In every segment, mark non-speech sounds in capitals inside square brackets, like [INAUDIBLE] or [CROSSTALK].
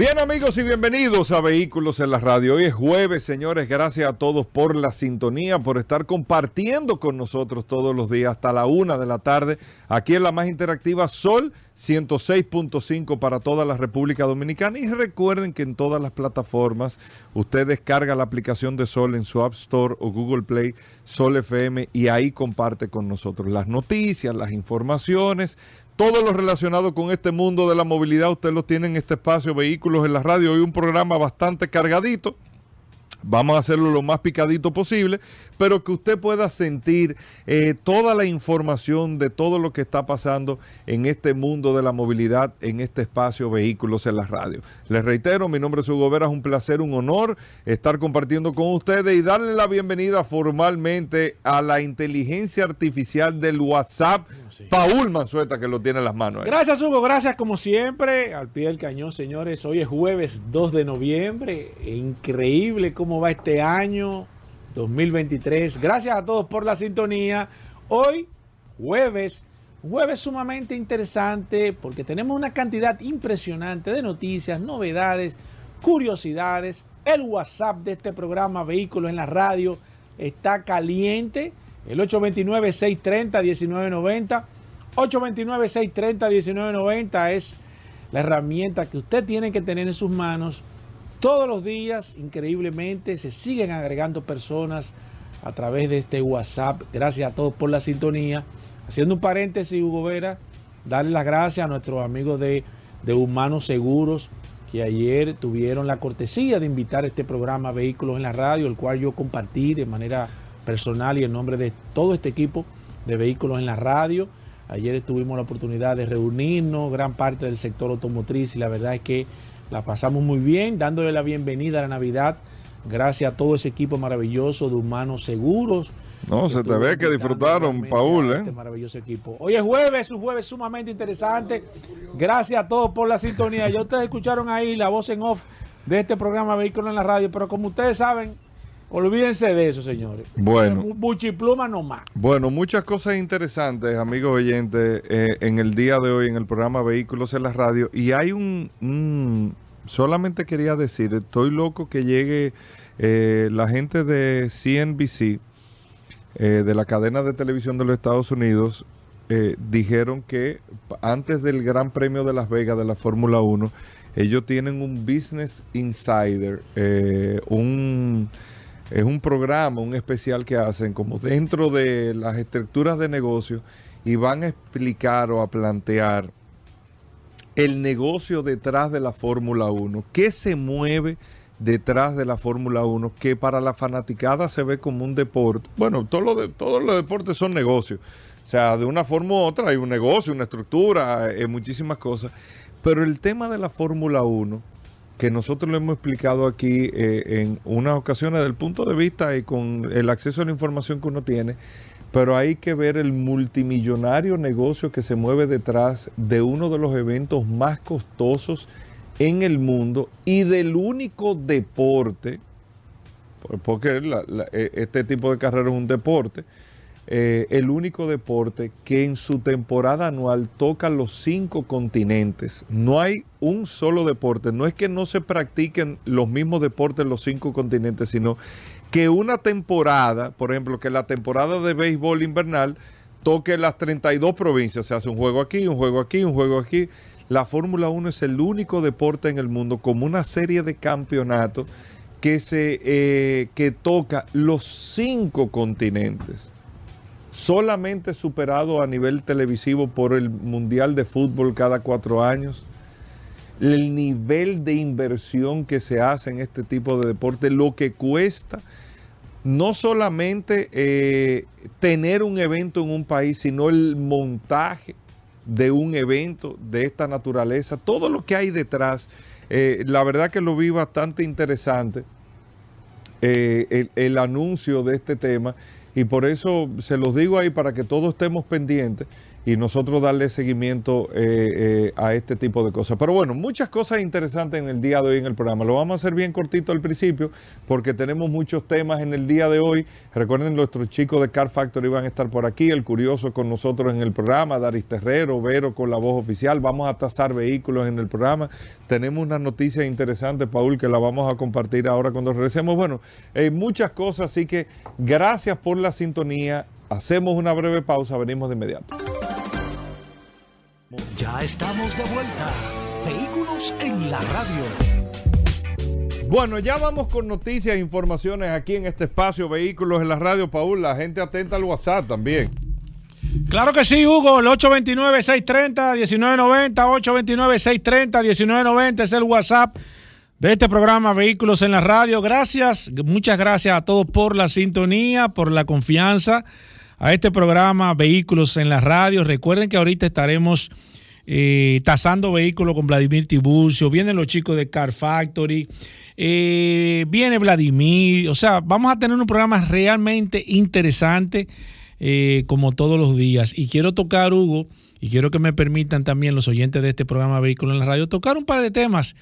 Bien amigos y bienvenidos a Vehículos en la Radio. Hoy es jueves, señores. Gracias a todos por la sintonía, por estar compartiendo con nosotros todos los días hasta la una de la tarde. Aquí en la más interactiva Sol 106.5 para toda la República Dominicana. Y recuerden que en todas las plataformas usted descarga la aplicación de Sol en su App Store o Google Play, Sol FM, y ahí comparte con nosotros las noticias, las informaciones todo lo relacionado con este mundo de la movilidad, usted lo tiene en este espacio Vehículos en la Radio. Hoy un programa bastante cargadito. Vamos a hacerlo lo más picadito posible, pero que usted pueda sentir eh, toda la información de todo lo que está pasando en este mundo de la movilidad, en este espacio Vehículos en la Radio. Les reitero, mi nombre es Hugo Vera, es un placer, un honor estar compartiendo con ustedes y darle la bienvenida formalmente a la inteligencia artificial del WhatsApp, Paul Manzueta, que lo tiene en las manos. Gracias, Hugo, gracias como siempre, al pie del cañón, señores. Hoy es jueves 2 de noviembre, increíble cómo va este año 2023. Gracias a todos por la sintonía. Hoy, jueves, jueves sumamente interesante porque tenemos una cantidad impresionante de noticias, novedades, curiosidades. El WhatsApp de este programa Vehículos en la Radio está caliente. El 829-630-1990. 829-630-1990 es la herramienta que usted tiene que tener en sus manos todos los días, increíblemente, se siguen agregando personas a través de este WhatsApp. Gracias a todos por la sintonía. Haciendo un paréntesis, Hugo Vera, darle las gracias a nuestros amigos de, de Humanos Seguros que ayer tuvieron la cortesía de invitar a este programa Vehículos en la Radio, el cual yo compartí de manera personal y en nombre de todo este equipo de Vehículos en la Radio. Ayer tuvimos la oportunidad de reunirnos, gran parte del sector automotriz, y la verdad es que la pasamos muy bien, dándole la bienvenida a la Navidad. Gracias a todo ese equipo maravilloso de Humanos Seguros. No, se te ve que disfrutaron, Paul, ¿eh? Este maravilloso equipo. Hoy es jueves, un jueves sumamente interesante. Gracias a todos por la sintonía. Ya ustedes escucharon ahí la voz en off de este programa Vehículo en la Radio, pero como ustedes saben, olvídense de eso, señores. Bueno. Buchipluma nomás. Bueno, muchas cosas interesantes, amigos oyentes, eh, en el día de hoy en el programa Vehículos en la Radio. Y hay un, un solamente quería decir, estoy loco que llegue eh, la gente de CNBC, eh, de la cadena de televisión de los Estados Unidos, eh, dijeron que antes del Gran Premio de Las Vegas de la Fórmula 1, ellos tienen un Business Insider, un, es un programa, un especial que hacen como dentro de las estructuras de negocio y van a explicar o a plantear el negocio detrás de la Fórmula 1? ¿Qué se mueve detrás de la Fórmula 1 que para la fanaticada se ve como un deporte? Bueno, todo lo de, todos los deportes son negocios. O sea, de una forma u otra hay un negocio, una estructura, eh, muchísimas cosas. Pero el tema de la Fórmula 1, que nosotros lo hemos explicado aquí eh, en unas ocasiones del punto de vista y con el acceso a la información que uno tiene, pero hay que ver el multimillonario negocio que se mueve detrás de uno de los eventos más costosos en el mundo y del único deporte, porque e, este tipo de carrera es un deporte, eh, el único deporte que en su temporada anual toca los cinco continentes. No hay un solo deporte, no es que no se practiquen los mismos deportes en los cinco continentes, sino que una temporada, por ejemplo, que la temporada de béisbol invernal toque las 32 provincias, se hace un juego aquí, un juego aquí, un juego aquí. La Fórmula 1 es el único deporte en el mundo como una serie de campeonatos que, se, eh, que toca los cinco continentes. Solamente superado a nivel televisivo por el Mundial de Fútbol cada cuatro años el nivel de inversión que se hace en este tipo de deporte, lo que cuesta no solamente eh, tener un evento en un país, sino el montaje de un evento de esta naturaleza, todo lo que hay detrás. Eh, la verdad que lo vi bastante interesante. eh, el, anuncio de este tema y por eso se los digo ahí para que todos estemos pendientes y nosotros darle seguimiento eh, eh, a este tipo de cosas. Pero bueno, muchas cosas interesantes en el día de hoy en el programa. Lo vamos a hacer bien cortito al principio porque tenemos muchos temas en el día de hoy. Recuerden, nuestros chicos de Car Factory van a estar por aquí, el curioso con nosotros en el programa, Daris Terrero, Vero con la voz oficial. Vamos a tasar vehículos en el programa. Tenemos una noticia interesante, Paul, que la vamos a compartir ahora cuando regresemos. Bueno, hay muchas cosas, así que gracias por la sintonía. Hacemos una breve pausa, venimos de inmediato. Ya estamos de vuelta. Vehículos en la radio. Bueno, ya vamos con noticias e informaciones aquí en este espacio Vehículos en la radio, Paul. La gente atenta al WhatsApp también. Claro que sí, Hugo. El 829-630-1990, 829-630-1990 es el WhatsApp de este programa Vehículos en la radio. Gracias, muchas gracias a todos por la sintonía, por la confianza a este programa Vehículos en la Radio. Recuerden que ahorita estaremos eh, tasando vehículos con Vladimir Tiburcio, vienen los chicos de Car Factory, eh, viene Vladimir, o sea, vamos a tener un programa realmente interesante eh, como todos los días. Y quiero tocar, Hugo, y quiero que me permitan también los oyentes de este programa Vehículos en la Radio tocar un par de temas.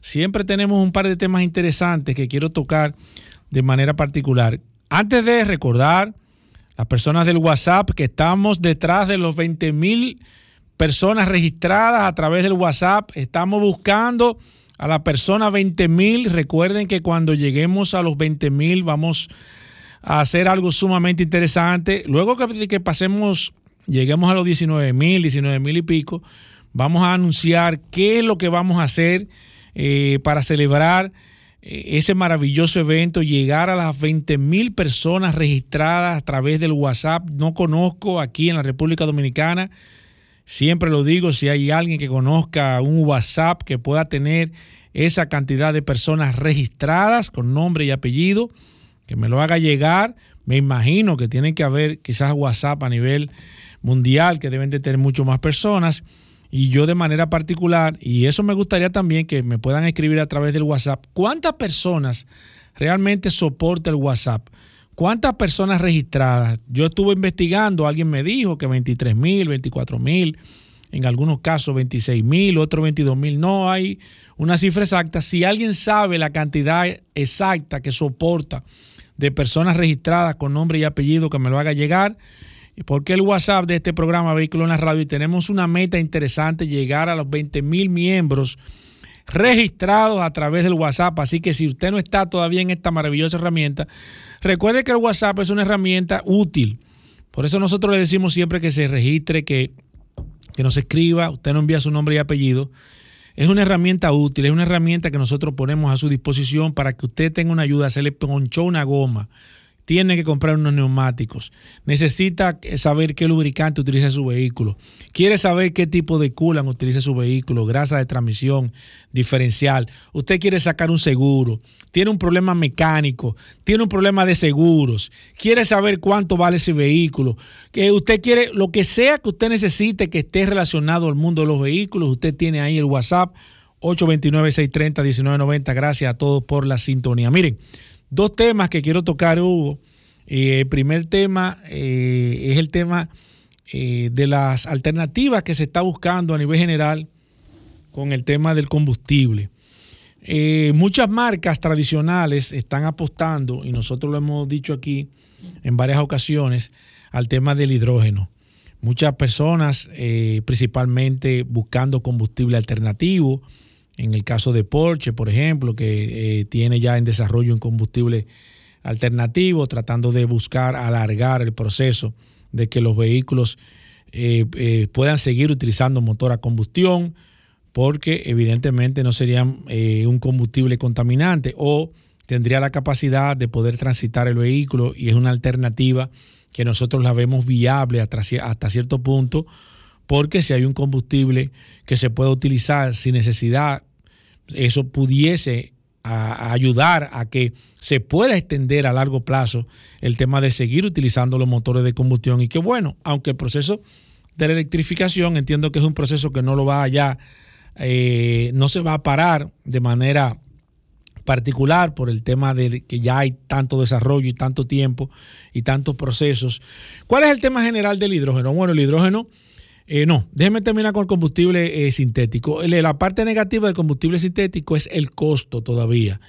Siempre tenemos un par de temas interesantes que quiero tocar de manera particular. Antes de recordar las personas del WhatsApp que estamos detrás de los 20 mil personas registradas a través del WhatsApp. Estamos buscando a la persona 20 mil. Recuerden que cuando lleguemos a los 20 mil vamos a hacer algo sumamente interesante. Luego que, que pasemos, lleguemos a los 19 mil, 19 mil y pico, vamos a anunciar qué es lo que vamos a hacer eh, para celebrar eh, ese maravilloso evento, llegar a las 20 mil personas registradas a través del WhatsApp. No conozco aquí en la República Dominicana. Siempre lo digo, si hay alguien que conozca un WhatsApp que pueda tener esa cantidad de personas registradas con nombre y apellido, que me lo haga llegar. Me imagino que tiene que haber quizás WhatsApp a nivel mundial, que deben de tener mucho más personas y yo de manera particular, y eso me gustaría también que me puedan escribir a través del WhatsApp, ¿cuántas personas realmente soporta el WhatsApp? ¿Cuántas personas registradas? Yo estuve investigando, alguien me dijo que 23 mil, 24 mil, en algunos casos 26 mil, otros 22 mil. No hay una cifra exacta. Si alguien sabe la cantidad exacta que soporta de personas registradas con nombre y apellido, que me lo haga llegar porque el WhatsApp de este programa Vehículo en la Radio y tenemos una meta interesante, llegar a los 20 mil miembros registrados a través del WhatsApp. Así que si usted no está todavía en esta maravillosa herramienta, recuerde que el WhatsApp es una herramienta útil. Por eso nosotros le decimos siempre que se registre, que, que nos escriba, usted no envía su nombre y apellido. Es una herramienta útil, es una herramienta que nosotros ponemos a su disposición para que usted tenga una ayuda. Se le ponchó una goma, tiene que comprar unos neumáticos, necesita saber qué lubricante utiliza su vehículo, quiere saber qué tipo de coolant utiliza su vehículo, grasa de transmisión, diferencial, usted quiere sacar un seguro, tiene un problema mecánico, tiene un problema de seguros, quiere saber cuánto vale ese vehículo, que usted quiere lo que sea que usted necesite que esté relacionado al mundo de los vehículos, usted tiene ahí el WhatsApp 829-630-1990. Gracias a todos por la sintonía. Miren, Dos temas que quiero tocar, Hugo. Eh, el primer tema eh, es el tema eh, de las alternativas que se está buscando a nivel general con el tema del combustible. muchas marcas tradicionales están apostando, y nosotros lo hemos dicho aquí en varias ocasiones, al tema del hidrógeno. Muchas personas, principalmente buscando combustible alternativo, en el caso de Porsche, por ejemplo, que eh, tiene ya en desarrollo un combustible alternativo, tratando de buscar alargar el proceso de que los vehículos eh, eh, puedan seguir utilizando motor a combustión, porque evidentemente no sería un combustible contaminante o tendría la capacidad de poder transitar el vehículo y es una alternativa que nosotros la vemos viable hasta cierto punto porque si hay un combustible que se pueda utilizar sin necesidad, eso pudiese ayudar a que se pueda extender a largo plazo el tema de seguir utilizando los motores de combustión y que bueno, aunque el proceso de la electrificación entiendo que es un proceso que no lo va allá, eh, no se va a parar de manera particular por el tema de que ya hay tanto desarrollo y tanto tiempo y tantos procesos. ¿Cuál es el tema general del hidrógeno? Bueno, el hidrógeno, eh, no, déjeme terminar con el combustible eh, sintético. La parte negativa del combustible sintético es el costo todavía.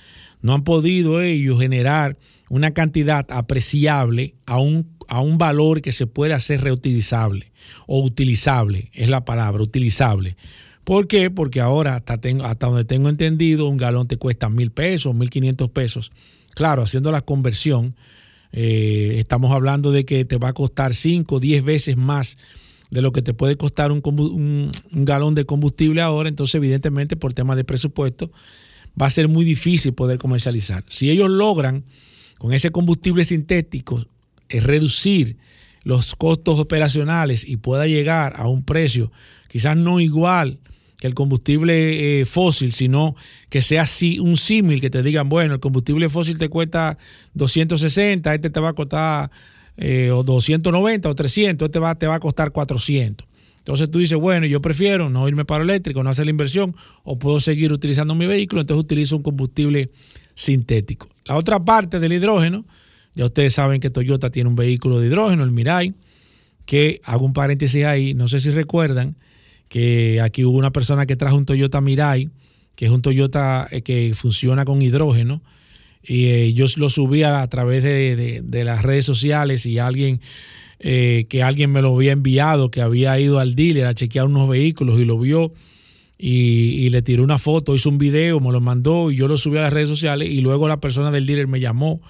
No han podido ellos generar una cantidad apreciable a un, a un valor que se puede hacer reutilizable o utilizable, es la palabra, utilizable. ¿Por qué? Porque ahora, hasta, tengo, hasta donde tengo entendido, un galón te cuesta mil pesos, mil quinientos pesos. Claro, haciendo la conversión, eh, estamos hablando de que te va a costar 5 o 10 veces más de lo que te puede costar un, un, galón de combustible ahora. Entonces, evidentemente, por tema de presupuesto, va a ser muy difícil poder comercializar. Si ellos logran con ese combustible sintético es reducir los costos operacionales y pueda llegar a un precio quizás no igual que el combustible eh, fósil, sino que sea así un símil, que te digan, bueno, el combustible fósil te cuesta 260, este te va a costar eh, o 290 o 300, este va, te va a costar 400. Entonces tú dices, bueno, yo prefiero no irme para eléctrico, no hacer la inversión, o puedo seguir utilizando mi vehículo, entonces utilizo un combustible sintético. La otra parte del hidrógeno, ya ustedes saben que Toyota tiene un vehículo de hidrógeno, el Mirai, que hago un paréntesis ahí, no sé si recuerdan que aquí hubo una persona que trajo un Toyota Mirai, que es un Toyota eh, que funciona con hidrógeno, y eh, yo lo subí a, través de, de, las redes sociales y alguien eh, que alguien me lo había enviado, que había ido al dealer a chequear unos vehículos y lo vio y, le tiró una foto, hizo un video, me lo mandó y yo lo subí a las redes sociales y luego la persona del dealer me llamó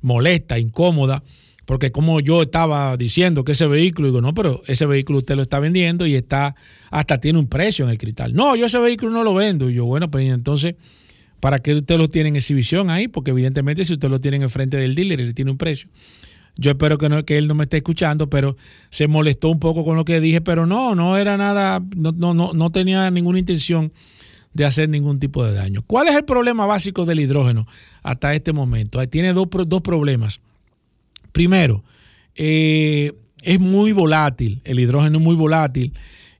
molesta, incómoda, porque como yo estaba diciendo que ese vehículo, digo, no, pero ese vehículo usted lo está vendiendo y está, hasta tiene un precio en el cristal. No, yo ese vehículo no lo vendo. Y yo, bueno, pues entonces, ¿para qué usted lo tiene en exhibición ahí? Porque evidentemente si usted lo tiene en el frente del dealer, él tiene un precio. Yo espero que, no, que él no me esté escuchando, pero se molestó un poco con lo que dije, pero no, no era nada, no, no, no, no tenía ninguna intención de hacer ningún tipo de daño. ¿Cuál es el problema básico del hidrógeno hasta este momento? Tiene dos, dos problemas. Primero, eh, es muy volátil, el hidrógeno es muy volátil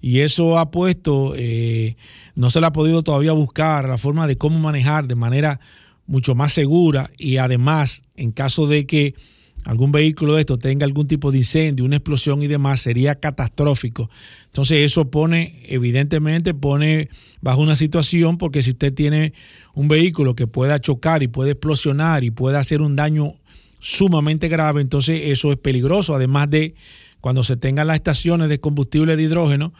y eso ha puesto, eh, no se le ha podido todavía buscar la forma de cómo manejar de manera mucho más segura y además en caso de que algún vehículo de esto tenga algún tipo de incendio, una explosión y demás, sería catastrófico. Entonces eso pone, evidentemente, pone bajo una situación porque si usted tiene un vehículo que pueda chocar y puede explosionar y puede hacer un daño sumamente grave, entonces eso es peligroso. Además de cuando se tengan las estaciones de combustible de hidrógeno,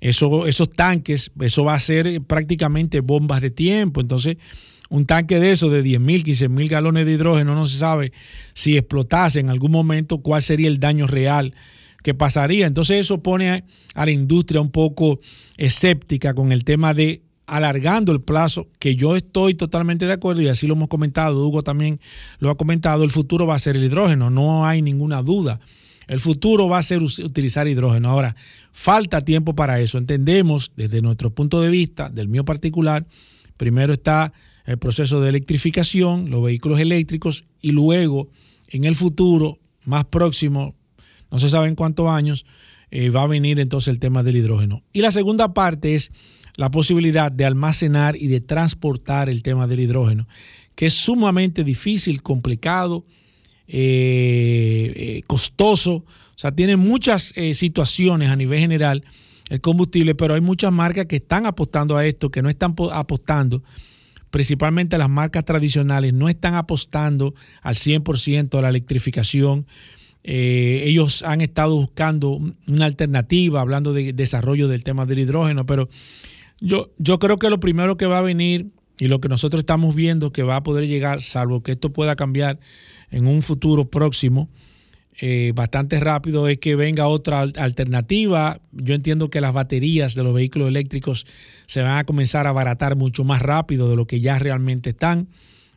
eso, esos tanques, eso va a ser prácticamente bombas de tiempo. Entonces, un tanque de eso de 10 mil, 15 mil galones de hidrógeno, no se sabe si explotase en algún momento cuál sería el daño real que pasaría. Entonces eso pone a, la industria un poco escéptica con el tema de alargando el plazo, que yo estoy totalmente de acuerdo y así lo hemos comentado, Hugo también lo ha comentado, el futuro va a ser el hidrógeno, no hay ninguna duda. El futuro va a ser utilizar hidrógeno. Ahora, falta tiempo para eso. Entendemos desde nuestro punto de vista, del mío particular, primero está el proceso de electrificación, los vehículos eléctricos y luego en el futuro, más próximo, no se sabe en cuántos años, eh, va a venir entonces el tema del hidrógeno. Y la segunda parte es la posibilidad de almacenar y de transportar el tema del hidrógeno, que es sumamente difícil, complicado, eh, eh, costoso, o sea, tiene muchas situaciones a nivel general el combustible, pero hay muchas marcas que están apostando a esto, que no están apostando principalmente las marcas tradicionales, no están apostando al 100% a la electrificación. Eh, ellos han estado buscando una alternativa, hablando de desarrollo del tema del hidrógeno, pero yo, yo creo que lo primero que va a venir y lo que nosotros estamos viendo que va a poder llegar, salvo que esto pueda cambiar en un futuro próximo, eh, bastante rápido es que venga otra alternativa. Yo entiendo que las baterías de los vehículos eléctricos se van a comenzar a abaratar mucho más rápido de lo que ya realmente están.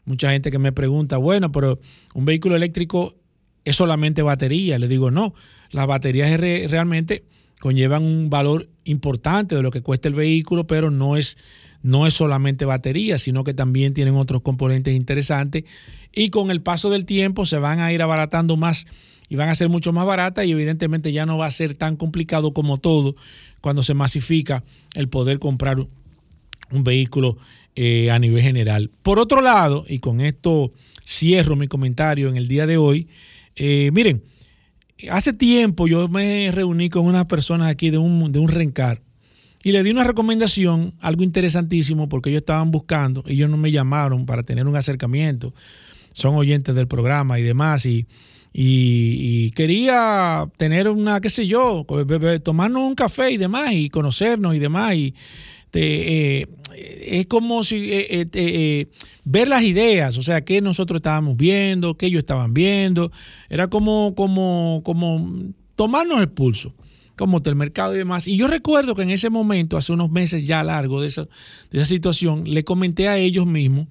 Mucha gente que me pregunta, bueno, pero un vehículo eléctrico es solamente batería. Le digo, no, las baterías realmente conllevan un valor importante de lo que cuesta el vehículo, pero no es, no es solamente batería, sino que también tienen otros componentes interesantes y con el paso del tiempo se van a ir abaratando más y van a ser mucho más baratas y evidentemente ya no va a ser tan complicado como todo cuando se masifica el poder comprar un vehículo eh, a nivel general. Por otro lado, y con esto cierro mi comentario en el día de hoy, eh, miren, hace tiempo yo me reuní con unas personas aquí de un, de un rencar y le di una recomendación, algo interesantísimo, porque ellos estaban buscando, ellos no me llamaron para tener un acercamiento, son oyentes del programa y demás, y, y, quería tener una, qué sé yo, tomarnos un café y demás, y conocernos y demás, y eh, es como si eh, eh, ver las ideas, o sea, qué nosotros estábamos viendo, qué ellos estaban viendo, era como, como, como tomarnos el pulso como el mercado y demás. Y yo recuerdo que en ese momento, hace unos meses ya largo de esa, de esa situación, le comenté a ellos mismos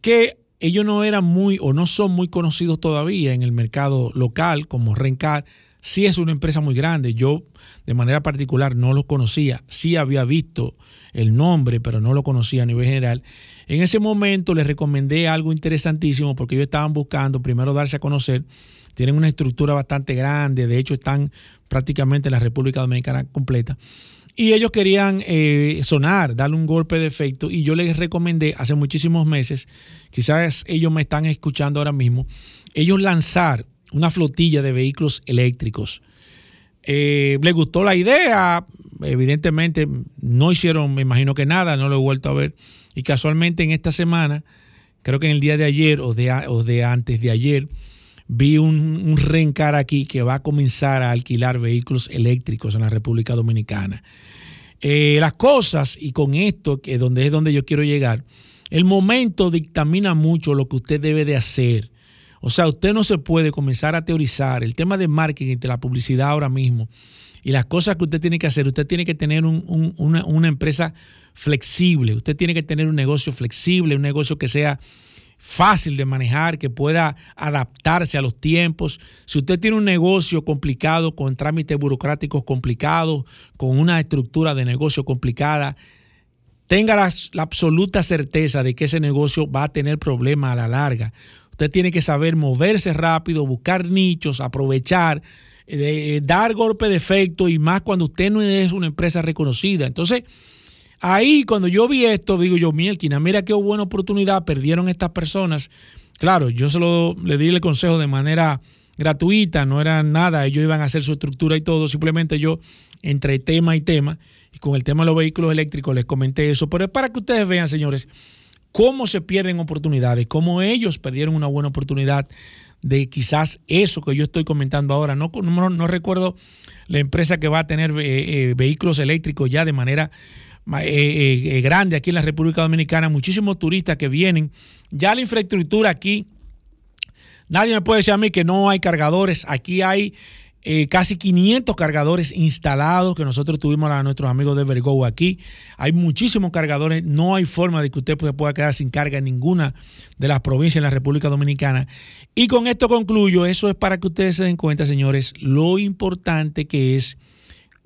que ellos no eran muy o no son muy conocidos todavía en el mercado local como Rencar. Sí es una empresa muy grande. Yo de manera particular no los conocía. Sí había visto el nombre, pero no lo conocía a nivel general. En ese momento les recomendé algo interesantísimo porque ellos estaban buscando primero darse a conocer tienen una estructura bastante grande, de hecho están prácticamente en la República Dominicana completa. Y ellos querían eh, sonar, darle un golpe de efecto. Y yo les recomendé hace muchísimos meses, quizás ellos me están escuchando ahora mismo, ellos lanzar una flotilla de vehículos eléctricos. Eh, les gustó la idea, evidentemente no hicieron, me imagino que nada, no lo he vuelto a ver. Y casualmente en esta semana, creo que en el día de ayer o de, o de antes de ayer, vi un, rencar aquí que va a comenzar a alquilar vehículos eléctricos en la República Dominicana. Eh, las cosas, y con esto, que donde es donde yo quiero llegar, el momento dictamina mucho lo que usted debe de hacer. O sea, usted no se puede comenzar a teorizar el tema de marketing, de la publicidad ahora mismo y las cosas que usted tiene que hacer. Usted tiene que tener una, una empresa flexible, usted tiene que tener un negocio flexible, un negocio que sea fácil de manejar, que pueda adaptarse a los tiempos. Si usted tiene un negocio complicado, con trámites burocráticos complicados, con una estructura de negocio complicada, tenga la, absoluta certeza de que ese negocio va a tener problemas a la larga. Usted tiene que saber moverse rápido, buscar nichos, aprovechar, eh, dar golpe de efecto y más cuando usted no es una empresa reconocida. Entonces, Ahí cuando yo vi esto, digo yo, Mielquina, mira qué buena oportunidad perdieron estas personas. Claro, yo se lo, le di el consejo de manera gratuita, no era nada, ellos iban a hacer su estructura y todo, simplemente yo entre tema y tema, y con el tema de los vehículos eléctricos les comenté eso, pero es para que ustedes vean, señores, cómo se pierden oportunidades, cómo ellos perdieron una buena oportunidad de quizás eso que yo estoy comentando ahora. No, no, recuerdo la empresa que va a tener eh, eh, vehículos eléctricos ya de manera eh, eh, eh, grande aquí en la República Dominicana, muchísimos turistas que vienen. Ya la infraestructura aquí, nadie me puede decir a mí que no hay cargadores. Aquí hay casi 500 cargadores instalados que nosotros tuvimos a nuestros amigos de Vergo aquí. Hay muchísimos cargadores, no hay forma de que usted pueda quedar sin carga en ninguna de las provincias en la República Dominicana. Y con esto concluyo, eso es para que ustedes se den cuenta, señores, lo importante que es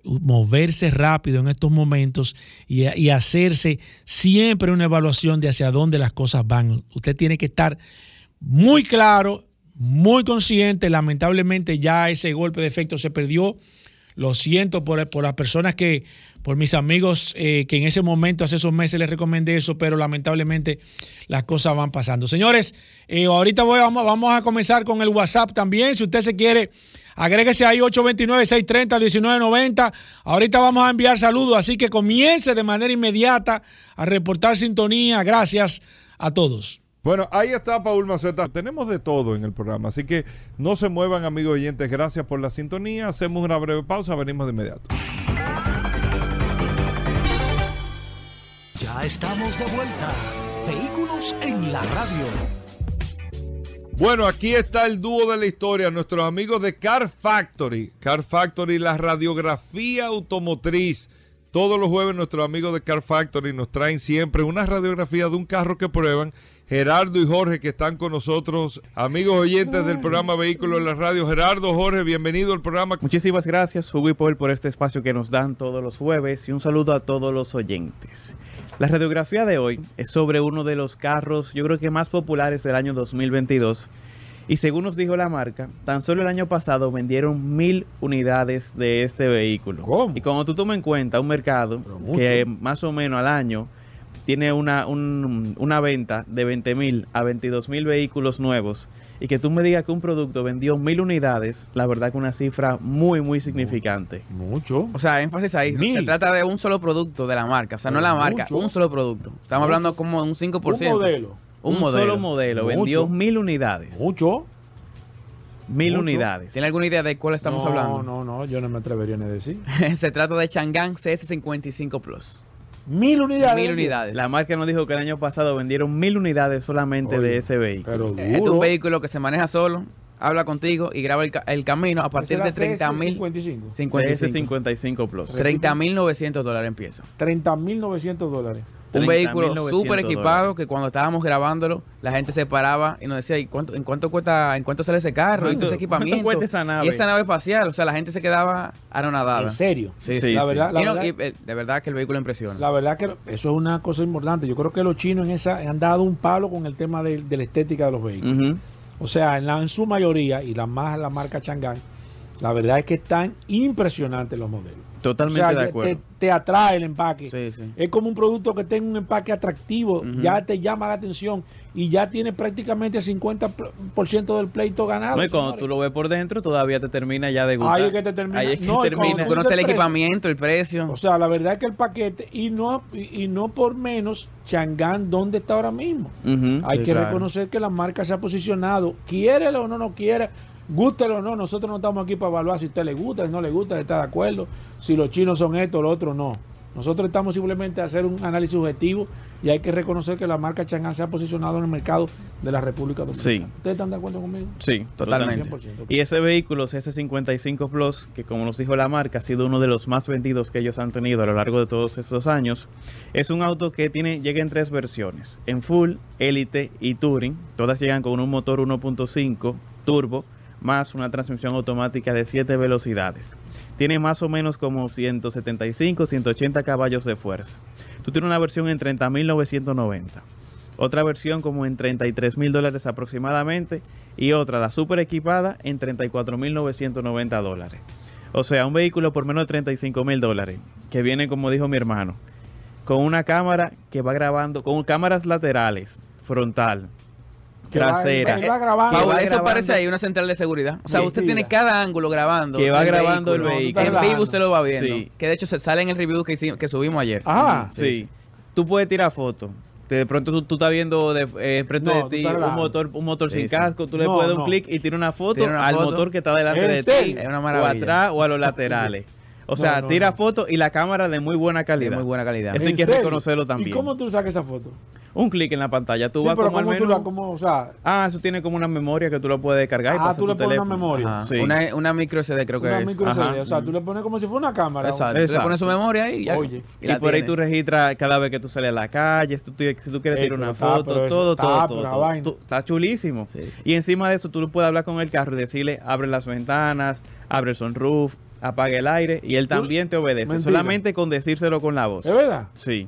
moverse rápido en estos momentos y, hacerse siempre una evaluación de hacia dónde las cosas van. Usted tiene que estar muy claro, muy consciente. Lamentablemente ya ese golpe de efecto se perdió. Lo siento por, por las personas que, por mis amigos eh, que en ese momento, hace esos meses les recomendé eso, pero lamentablemente las cosas van pasando. Señores, eh, ahorita voy, vamos, vamos a comenzar con el WhatsApp también. Si usted se quiere Agréguese ahí 829-630-1990. Ahorita vamos a enviar saludos, así que comience de manera inmediata a reportar sintonía. Gracias a todos. Bueno, ahí está Paul Maceta. Tenemos de todo en el programa, así que no se muevan, amigos oyentes. Gracias por la sintonía. Hacemos una breve pausa, venimos de inmediato. Ya estamos de vuelta. Vehículos en la radio. Bueno, aquí está el dúo de la historia, nuestros amigos de Car Factory. Car Factory, la radiografía automotriz. Todos los jueves nuestros amigos de Car Factory nos traen siempre una radiografía de un carro que prueban. Gerardo y Jorge que están con nosotros, amigos oyentes del programa Vehículos en la Radio. Gerardo, Jorge, bienvenido al programa. Muchísimas gracias, Hugo y Paul, por este espacio que nos dan todos los jueves y un saludo a todos los oyentes. La radiografía de hoy es sobre uno de los carros, yo creo que más populares del año 2022. Y según nos dijo la marca, tan solo el año pasado vendieron mil unidades de este vehículo. Y como tú tomas en cuenta un mercado que más o menos al año tiene una, un- una venta de 20 mil a 22 mil vehículos nuevos y que tú me digas que un producto vendió mil unidades, la verdad que una cifra muy, muy significante. Mucho. O sea, énfasis ahí. Mil. Se trata de un solo producto de la marca. O sea, no Pero la marca, mucho. un solo producto. Estamos Mucho. hablando como de un 5%. Un modelo. Un, modelo. solo modelo Mucho. vendió mil unidades. Mucho. Mil mucho. unidades. ¿Tiene alguna idea de cuál estamos no, hablando? No, no, yo no me atrevería ni a decir. [LAUGHS] Se trata de Chang'an CS55 Plus. Mil unidades. Mil unidades. La marca nos dijo que el año pasado vendieron mil unidades solamente Oye, de ese vehículo. Pero duro. Eh, Este es un vehículo que se maneja solo, habla contigo y graba el, ca- el camino a partir de 30 mil 55. 55. CS55 Plus. 30.900 dólares empieza. 30.900 dólares. Un 30.900 vehículo súper equipado dólares. que cuando estábamos grabándolo, la gente se paraba y nos decía, ¿y cuánto, en cuánto cuesta, en cuánto sale ese carro? ¿Y todo ese ¿Cuánto- equipamiento? cuesta esa nave? Y esa nave espacial, o sea, la gente se quedaba anonadada. En serio. Sí, sí, la sí. verdad, la Y no, verdad, y, eh, de verdad que el vehículo impresiona. la verdad que eso es una cosa importante. Yo creo que los chinos en esa han dado un palo con el tema de, de la estética de los vehículos. O sea, en, la- en su mayoría, y la más la marca Chang'an, la verdad es que están impresionantes los modelos. Totalmente o sea, de te- acuerdo. Te, te atrae el empaque. Sí, sí. Es como un producto que tenga un empaque atractivo, ya te llama la atención y ya tiene prácticamente el 50% del pleito ganado. No, y cuando señores. tú lo ves por dentro, todavía te termina ya de gustar. Ahí es que te termina. Ahí es que No, termina. tú Conoce el precio, equipamiento, el precio. O sea, la verdad es que el paquete, y no, y, y no por menos, Chang'an, ¿dónde está ahora mismo? Hay Sí, que claro. reconocer que la marca se ha posicionado, quiérelo o no no quiera, gústelo o no, nosotros no estamos aquí para evaluar si a usted le gusta, si no le gusta, si está de acuerdo, si los chinos son esto, lo otro no. Nosotros estamos simplemente a hacer un análisis objetivo y hay que reconocer que la marca Chang'an se ha posicionado en el mercado de la República Dominicana. Sí. ¿Ustedes están de acuerdo conmigo? Sí, Totalmente. 100%. Y ese vehículo CS55 Plus, que como nos dijo la marca, ha sido uno de los más vendidos que ellos han tenido a lo largo de todos estos años, es un auto que tiene llega en tres versiones, en Full, Elite y Touring. Todas llegan con un motor 1.5 turbo más una transmisión automática de 7 velocidades. Tiene más o menos como 175, 180 caballos de fuerza. Tú tienes una versión en 30.990 otra versión como en 33 mil dólares aproximadamente y otra, la super equipada, en 34.990 dólares. O sea, un vehículo por menos de 35 mil dólares, que viene, como dijo mi hermano, con una cámara que va grabando, con cámaras laterales, frontal, Va- trasera, él va grabando. que Paul, va eso grabando- parece ahí una central de seguridad. O sea, Sí. usted tiene cada ángulo grabando. Que va grabando el vehículo. En vivo usted lo va viendo. Sí. Que de hecho se sale en el review que, hicimos, que subimos ayer. Ajá. Sí, Tú puedes tirar fotos. De pronto tú, tú estás viendo de eh, frente No, de ti un motor, un motor Sí, sin sí. casco, tú le No, puedes dar no. un clic y tira una foto Tira una al foto. motor que está delante ¿En de ti. Es una o maravilla. atrás o a los laterales. [LAUGHS] O sea, No, no, tira no. fotos y la cámara de muy buena De calidad. muy buena calidad. Eso hay ¿En que serio? reconocerlo también. ¿Y cómo tú sacas esa foto? Un clic en la pantalla, tú sí, vas pero como al ¿cómo tú menú. la, cómo, o sea, Ah, eso tiene como una memoria que tú lo puedes cargar y ah, tú tu le pones una memoria. Sí. Una, una micro SD creo que Una es. micro SD, Ajá. O sea, tú le pones como si fuera una cámara. Exacto. Tú le Exacto. pones su memoria ahí y ya. Oye. Y, por ahí tú registras cada vez que tú sales a la calle, si tú, tienes- si tú quieres Ey, tirar una foto, todo, está, todo, todo. está chulísimo. Sí, sí. Y encima de eso tú puedes hablar con el carro y decirle, abre las ventanas, abre el sunroof, apague el aire y él también te obedece. Mentira. Solamente con decírselo con la voz. ¿Es verdad? Sí.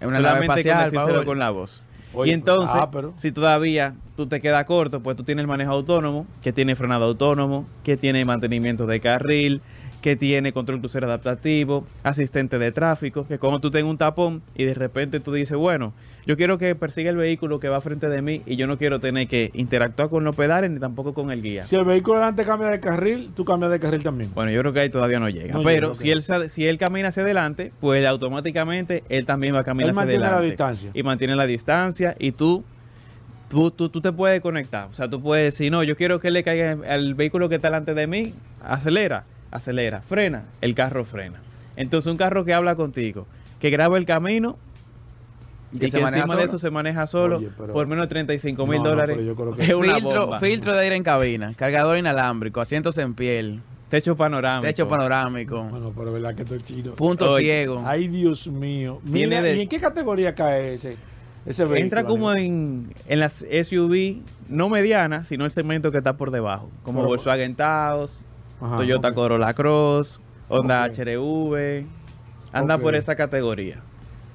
Es una nave Solamente con decírselo con la voz. Oye, y entonces, ah, pero- si todavía tú te quedas corto, pues tú tienes el manejo autónomo, que tiene frenado autónomo, que tiene mantenimiento de carril, que tiene control crucero adaptativo, asistente de tráfico, que como tú tengas un tapón y de repente tú dices, bueno, yo quiero que persiga el vehículo que va frente de mí y yo no quiero tener que interactuar con los pedales ni tampoco con el guía. Si el vehículo delante cambia de carril, tú cambias de carril también. Bueno, yo creo que ahí todavía no llega. No pero llega, si él si él camina hacia adelante, pues automáticamente él también va a caminar Él hacia mantiene la distancia. Y mantiene la distancia y tú, tú, tú, tú te puedes conectar. O sea, tú puedes decir, no, yo quiero que le caiga al vehículo que está delante de mí, acelera, acelera, frena, el carro frena. Entonces un carro que habla contigo, que graba el camino Y y que que, se maneja encima de solo. eso se maneja solo Oye, pero- por menos de 35 mil No, no, dólares. [LAUGHS] que- es una filtro, bomba. filtro de aire en cabina, cargador inalámbrico, asientos en piel, Techo panorámico. techo panorámico, Bueno, pero verdad que estoy chino. punto Oye, ciego. Ay, Dios mío. Mira, de- ¿y en qué categoría cae ese, ese vehículo? Entra como en, en las SUV, no medianas, sino el segmento que está por debajo, como Pero- Volkswagen Taos, Ajá, Toyota ok. Corolla Cross, Honda. HRV, anda por esa categoría.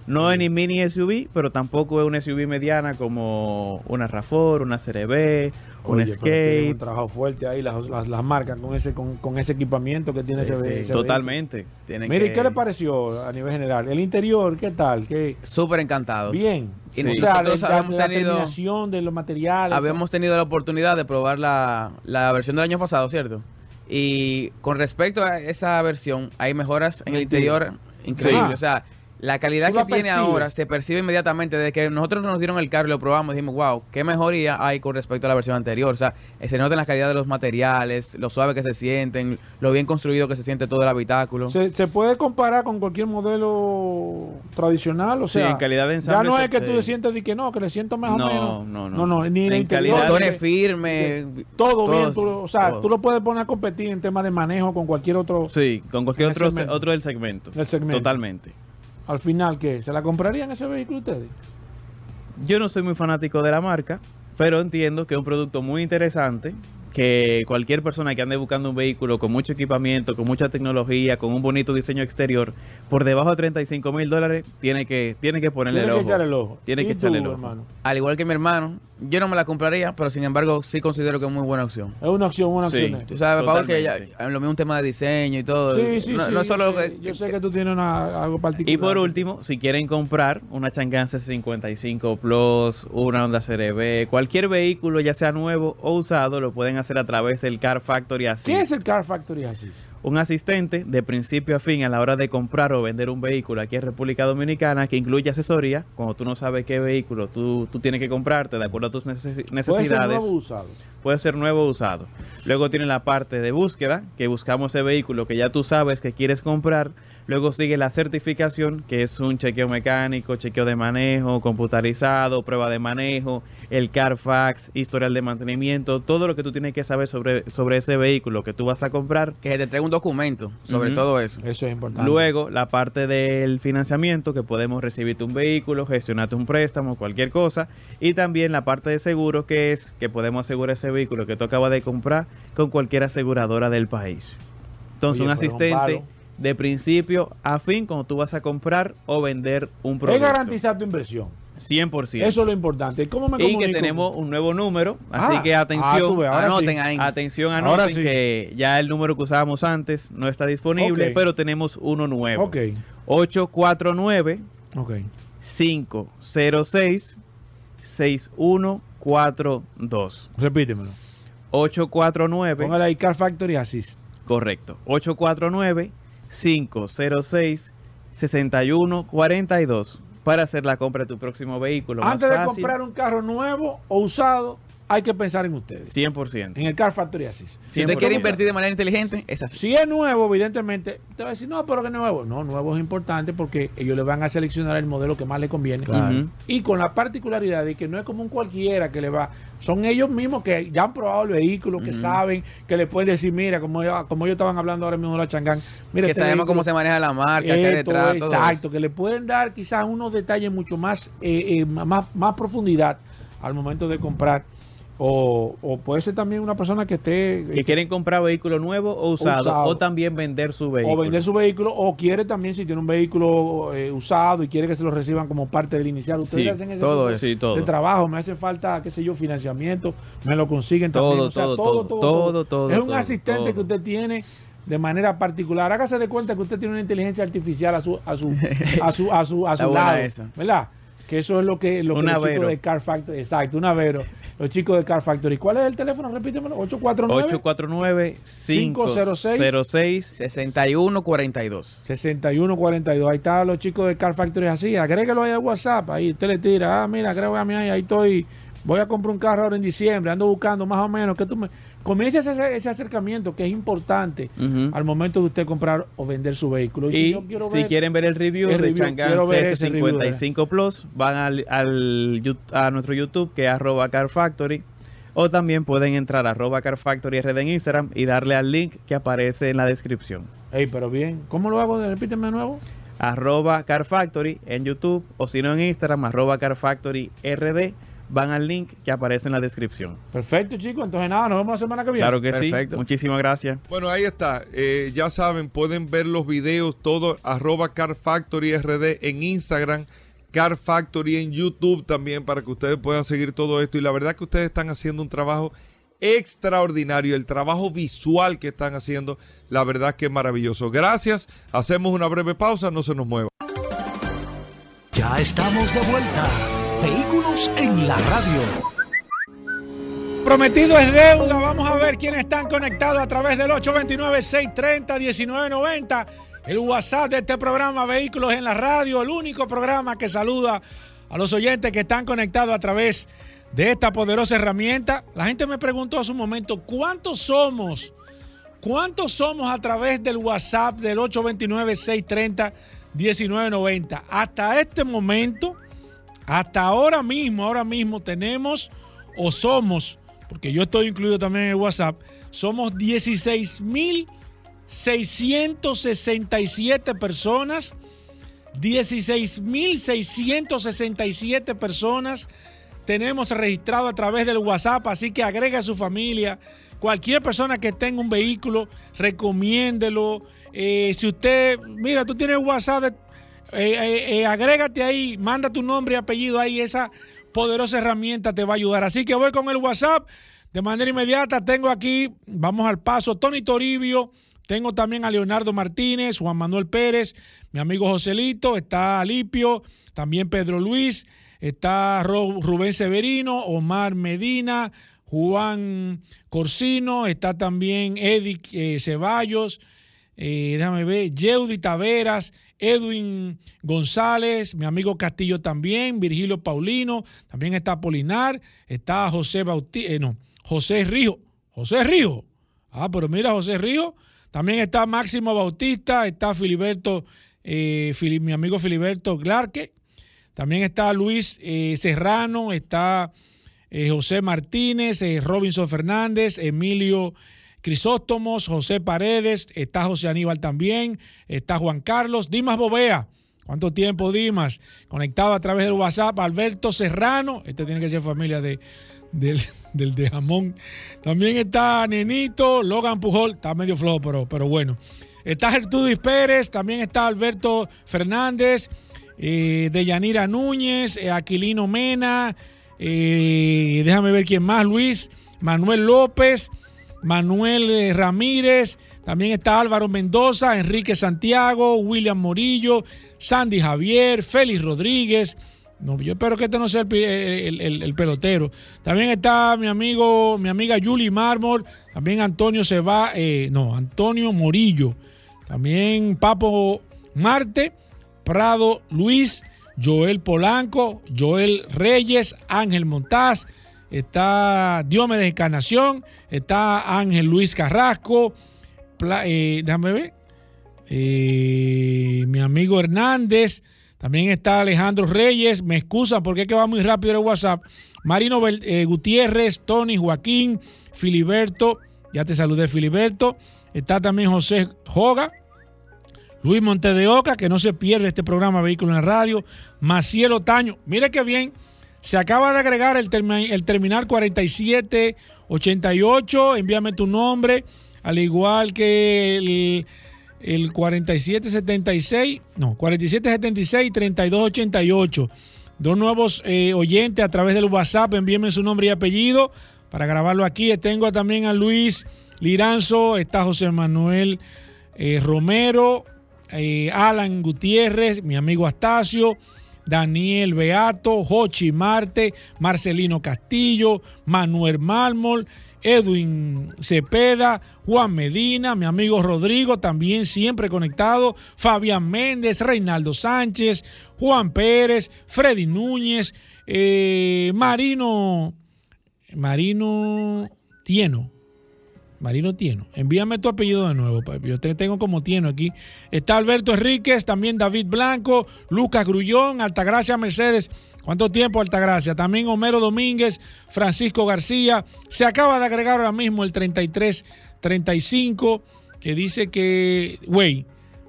No es ni mini SUV, pero tampoco es una SUV mediana como una RAV4, una CRB, un Oye, Escape. un trabajo fuerte ahí las, las, las marcas con ese con, con ese equipamiento que tiene Sí, ese, sí, ese Totalmente. Tienen. Mire, que- ¿qué le pareció a nivel general? El interior, ¿qué tal? ¿Qué Súper encantados. bien? Y O sea, nosotros la, la- habíamos la tenido- terminación de los materiales. Habíamos tenido la oportunidad de probar la, la versión del año pasado, ¿cierto? Y con respecto a esa versión, hay mejoras en el interior increíbles. Sí. O sea, la calidad Tú que tiene percibes. ahora se percibe inmediatamente. Desde que nosotros nos dieron el carro y lo probamos, dijimos, wow, qué mejoría hay con respecto a la versión anterior. O sea, eh, se nota en la calidad de los materiales, lo suave que se sienten, lo bien construido que se siente todo el habitáculo. ¿Se, se puede comparar con cualquier modelo tradicional? O Sí, sea, en calidad de ya ensamble. no se- es que tú sí. te sientes de que no, que le siento más No, o menos. no, no. No, no, ni en el interior. calidad- Motores que- firmes. Todo bien, todo, tú, lo- o sea, todo. tú lo puedes poner a competir en temas de manejo con cualquier otro. Sí, con cualquier otro, segmento. otro del segmento. Del segmento. Totalmente. Al final, ¿qué? ¿Se la comprarían ese vehículo ustedes? Yo no soy muy fanático de la marca, pero entiendo que es un producto muy interesante, que cualquier persona que ande buscando un vehículo con mucho equipamiento, con mucha tecnología, con un bonito diseño exterior, por debajo de 35 mil dólares, tiene que, tiene que ponerle Tiene el que ojo. echarle el ojo. Tiene ¿Y que echarle el ojo. hermano? Al igual que mi hermano, yo no me la compraría, pero sin embargo sí considero que es muy buena opción. Es una opción, una Sí. opción. Tú sabes, Pablo, que ya, Totalmente. lo mismo un tema de diseño y todo. Sí, sí, no, sí. no es solo sí. que, Yo sé que tú tienes una- algo particular. Y por último, si quieren comprar una Chang'an C55 Plus, una Honda CRB, cualquier vehículo, ya sea nuevo o usado, lo pueden hacer a través del Car Factory así. ¿Qué es el Car Factory Assist? Un asistente de principio a fin a la hora de comprar o vender un vehículo aquí en República Dominicana que incluye asesoría. Cuando tú no sabes qué vehículo tú, tú tienes que comprarte de acuerdo a tus necesi- Puede ser necesidades, nuevo usado. puede ser nuevo usado. Luego tiene la parte de búsqueda, que buscamos ese vehículo que ya tú sabes que quieres comprar. Luego sigue la certificación, que es un chequeo mecánico, chequeo de manejo, computarizado, prueba de manejo, el Carfax, historial de mantenimiento, todo lo que tú tienes que saber sobre, sobre ese vehículo que tú vas a comprar. que se te entregue un documento sobre todo eso. Eso es importante. Luego, la parte del financiamiento, que podemos recibirte un vehículo, gestionarte un préstamo, cualquier cosa. Y también la parte de seguro, que es que podemos asegurar ese vehículo que tú acabas de comprar con cualquier aseguradora del país. Entonces, Oye, un asistente. De principio a fin cuando tú vas a comprar o vender un es producto. garantizar tu inversión. 100%. Eso es lo importante. ¿Cómo me y que tenemos un nuevo número, así Ah, que ah, atención. tú ves, ahora Anoten sí. ahí. Atención, Ahora anoten sí. que ya el número que usábamos antes no está disponible, Ok. pero tenemos uno nuevo. Ok, 849 ok. 506 6142. Repítemelo. 849 Póngale ahí Car Factory Assist. correcto. 849 506 6142 para hacer la compra de tu próximo vehículo. más Antes de comprar un carro nuevo o usado, hay que pensar en ustedes. 100%. En el Car Factory Assist. Si usted quiere 100%. invertir de manera inteligente, es así. Si es nuevo, evidentemente, te va a decir, no, pero que nuevo. No, nuevo es importante porque ellos le van a seleccionar el modelo que más le conviene. Ujú. Y con la particularidad de que no es como un cualquiera que le va. Son ellos mismos que ya han probado el vehículo, que saben, que le pueden decir, mira, como, yo- como ellos estaban hablando ahora mismo de la Changán. Mira, que este sabemos vehículo- cómo se maneja la marca, qué detrás, exacto, que le pueden dar quizás unos detalles mucho más, eh, eh, más, más profundidad al momento de comprar. O, o puede ser también una persona que esté Que quieren comprar vehículo nuevo o usado, Usado. o también vender su vehículo. o vender su vehículo o quiere también si tiene un vehículo eh, usado y quiere que se lo reciban como parte del inicial. Ustedes Sí, hacen ese todo tipo de- eso. Sí, todo. de trabajo, me hace falta, qué sé yo, financiamiento, me lo consiguen Todo, también. O sea, todo, todo, todo, todo, Es un todo, asistente todo. que usted tiene de manera particular. Hágase de cuenta que usted tiene una inteligencia artificial a su a su [LAUGHS] a su a su, a su lado, esa. ¿verdad? Que eso es lo que, lo que Un los chicos de Car Factory, exacto, un Avero, los chicos de Car Factory. ¿Cuál es el teléfono? Repítemelo, 849 849 506 506 6142. 6142. Ahí están los chicos de Car Factory así. Agréguelo ahí al WhatsApp. Ahí usted le tira. Ah, mira, agrégame ahí. Ahí estoy. Voy a comprar un carro ahora en diciembre. Ando buscando más o menos que tú me. Comience ese, ese acercamiento que es importante al momento de usted comprar o vender su vehículo. Y yo quiero si quieren ver el review el de review, Chang'an quiero ver ese review de- CS55 Plus, van al, al a nuestro YouTube que es arroba Car Factory. O también pueden entrar a arroba Car Factory RD en Instagram y darle al link que aparece en la descripción. Ey, pero bien. ¿Cómo lo hago? Repíteme de nuevo. Arroba Car Factory en YouTube o si no en Instagram, arroba Car Factory RD van al link que aparece en la descripción. Perfecto, chicos. Entonces, nada, nos vemos la semana que viene. Claro que Perfecto. sí. Muchísimas gracias. Bueno, ahí está. Eh, ya saben, pueden ver los videos, todo, arroba Car Factory RD en Instagram, Car Factory en YouTube también, para que ustedes puedan seguir todo esto. Y la verdad que ustedes están haciendo un trabajo extraordinario. El trabajo visual que están haciendo, la verdad que es maravilloso. Gracias. Hacemos una breve pausa, no se nos mueva. Ya estamos de vuelta. Vehículos en la radio. Prometido es deuda. Vamos a ver quiénes están conectados a través del 829-630-1990. El WhatsApp de este programa Vehículos en la Radio. El único programa que saluda a los oyentes que están conectados a través de esta poderosa herramienta. La gente me preguntó hace un momento, ¿cuántos somos? ¿Cuántos somos a través del WhatsApp del 829-630-1990? Hasta este momento, hasta ahora mismo, ahora mismo tenemos o somos, porque yo estoy incluido también en el WhatsApp, somos 16.667 personas. 16.667 personas tenemos registrado a través del WhatsApp, así que agrega a su familia. Cualquier persona que tenga un vehículo, recomiéndelo. Eh, si usted, mira, tú tienes WhatsApp, de- eh, eh, eh, agrégate ahí, manda tu nombre y apellido ahí, esa poderosa herramienta te va a ayudar. Así que voy con el WhatsApp de manera inmediata. Tengo aquí, vamos al paso, Tony Toribio. Tengo también a Leonardo Martínez, Juan Manuel Pérez, mi amigo Joselito, está Alipio, también Pedro Luis, está Rubén Severino, Omar Medina, Juan Corsino, está también Eddie eh, Ceballos, eh, déjame ver, Yeudi Taveras, Edwin González, mi amigo Castillo también, Virgilio Paulino, también está Polinar, está José Bauti, eh, no, José Rijo, José Rijo, ah, pero mira José Rijo, también está Máximo Bautista, está Filiberto, eh, mi amigo Filiberto Clarque, también está Luis eh, Serrano, está eh, José Martínez, Robinson Fernández, Emilio Crisóstomos, José Paredes, está José Aníbal también, está Juan Carlos, Dimas Bovea. ¿Cuánto tiempo, Dimas? Conectado a través del WhatsApp, Alberto Serrano, este tiene que ser familia de, del, [LAUGHS] del de jamón. También está Nenito, Logan Pujol, está medio flojo, pero, pero bueno. Está Gertrudis Pérez, también está Alberto Fernández, eh, Deyanira Núñez, eh, Aquilino Mena, eh, déjame ver quién más, Luis, Manuel López, Manuel eh, Ramírez, también está Álvaro Mendoza, Enrique Santiago, William Morillo, Sandy Javier, Félix Rodríguez. No, yo espero que este no sea el, pi- el- el- el pelotero. También está mi amigo, mi amiga Julie Mármol, también Antonio Seba, eh, no, Antonio Morillo, también Papo Marte, Prado Luis, Joel Polanco, Joel Reyes, Ángel Montaz, está Diomedes Encarnación, está Ángel Luis Carrasco, eh, déjame ver, eh, mi amigo Hernández, también está Alejandro Reyes, me excusan porque es que va muy rápido el WhatsApp, Marino eh, Gutiérrez, Tony Joaquín, Filiberto, ya te saludé Filiberto, está también José Joga, Luis Monte de Oca, que no se pierde este programa Vehículo en la Radio. Maciel Otaño, mire qué bien. Se acaba de agregar el, el terminal 4788. Envíame tu nombre, al igual que el, el 4776, no, 4776 3288. Dos nuevos eh, oyentes a través del WhatsApp. Envíenme su nombre y apellido para grabarlo aquí. Tengo también a Luis Liranzo, está José Manuel eh, Romero, eh, Alan Gutiérrez, mi amigo Astacio, Daniel Beato, Jochi Marte, Marcelino Castillo, Manuel Mármol, Edwin Cepeda, Juan Medina, mi amigo Rodrigo, también siempre conectado, Fabián Méndez, Reinaldo Sánchez, Juan Pérez, Freddy Núñez, eh, Marino, Marino Tieno, Marino Tieno. Envíame tu apellido de nuevo. papi. Yo te tengo como Tieno aquí. Está Alberto Enríquez, también David Blanco, Lucas Grullón, Altagracia Mercedes. ¿Cuánto tiempo, Altagracia? También Homero Domínguez, Francisco García. Se acaba de agregar ahora mismo el 3335, que dice que, güey,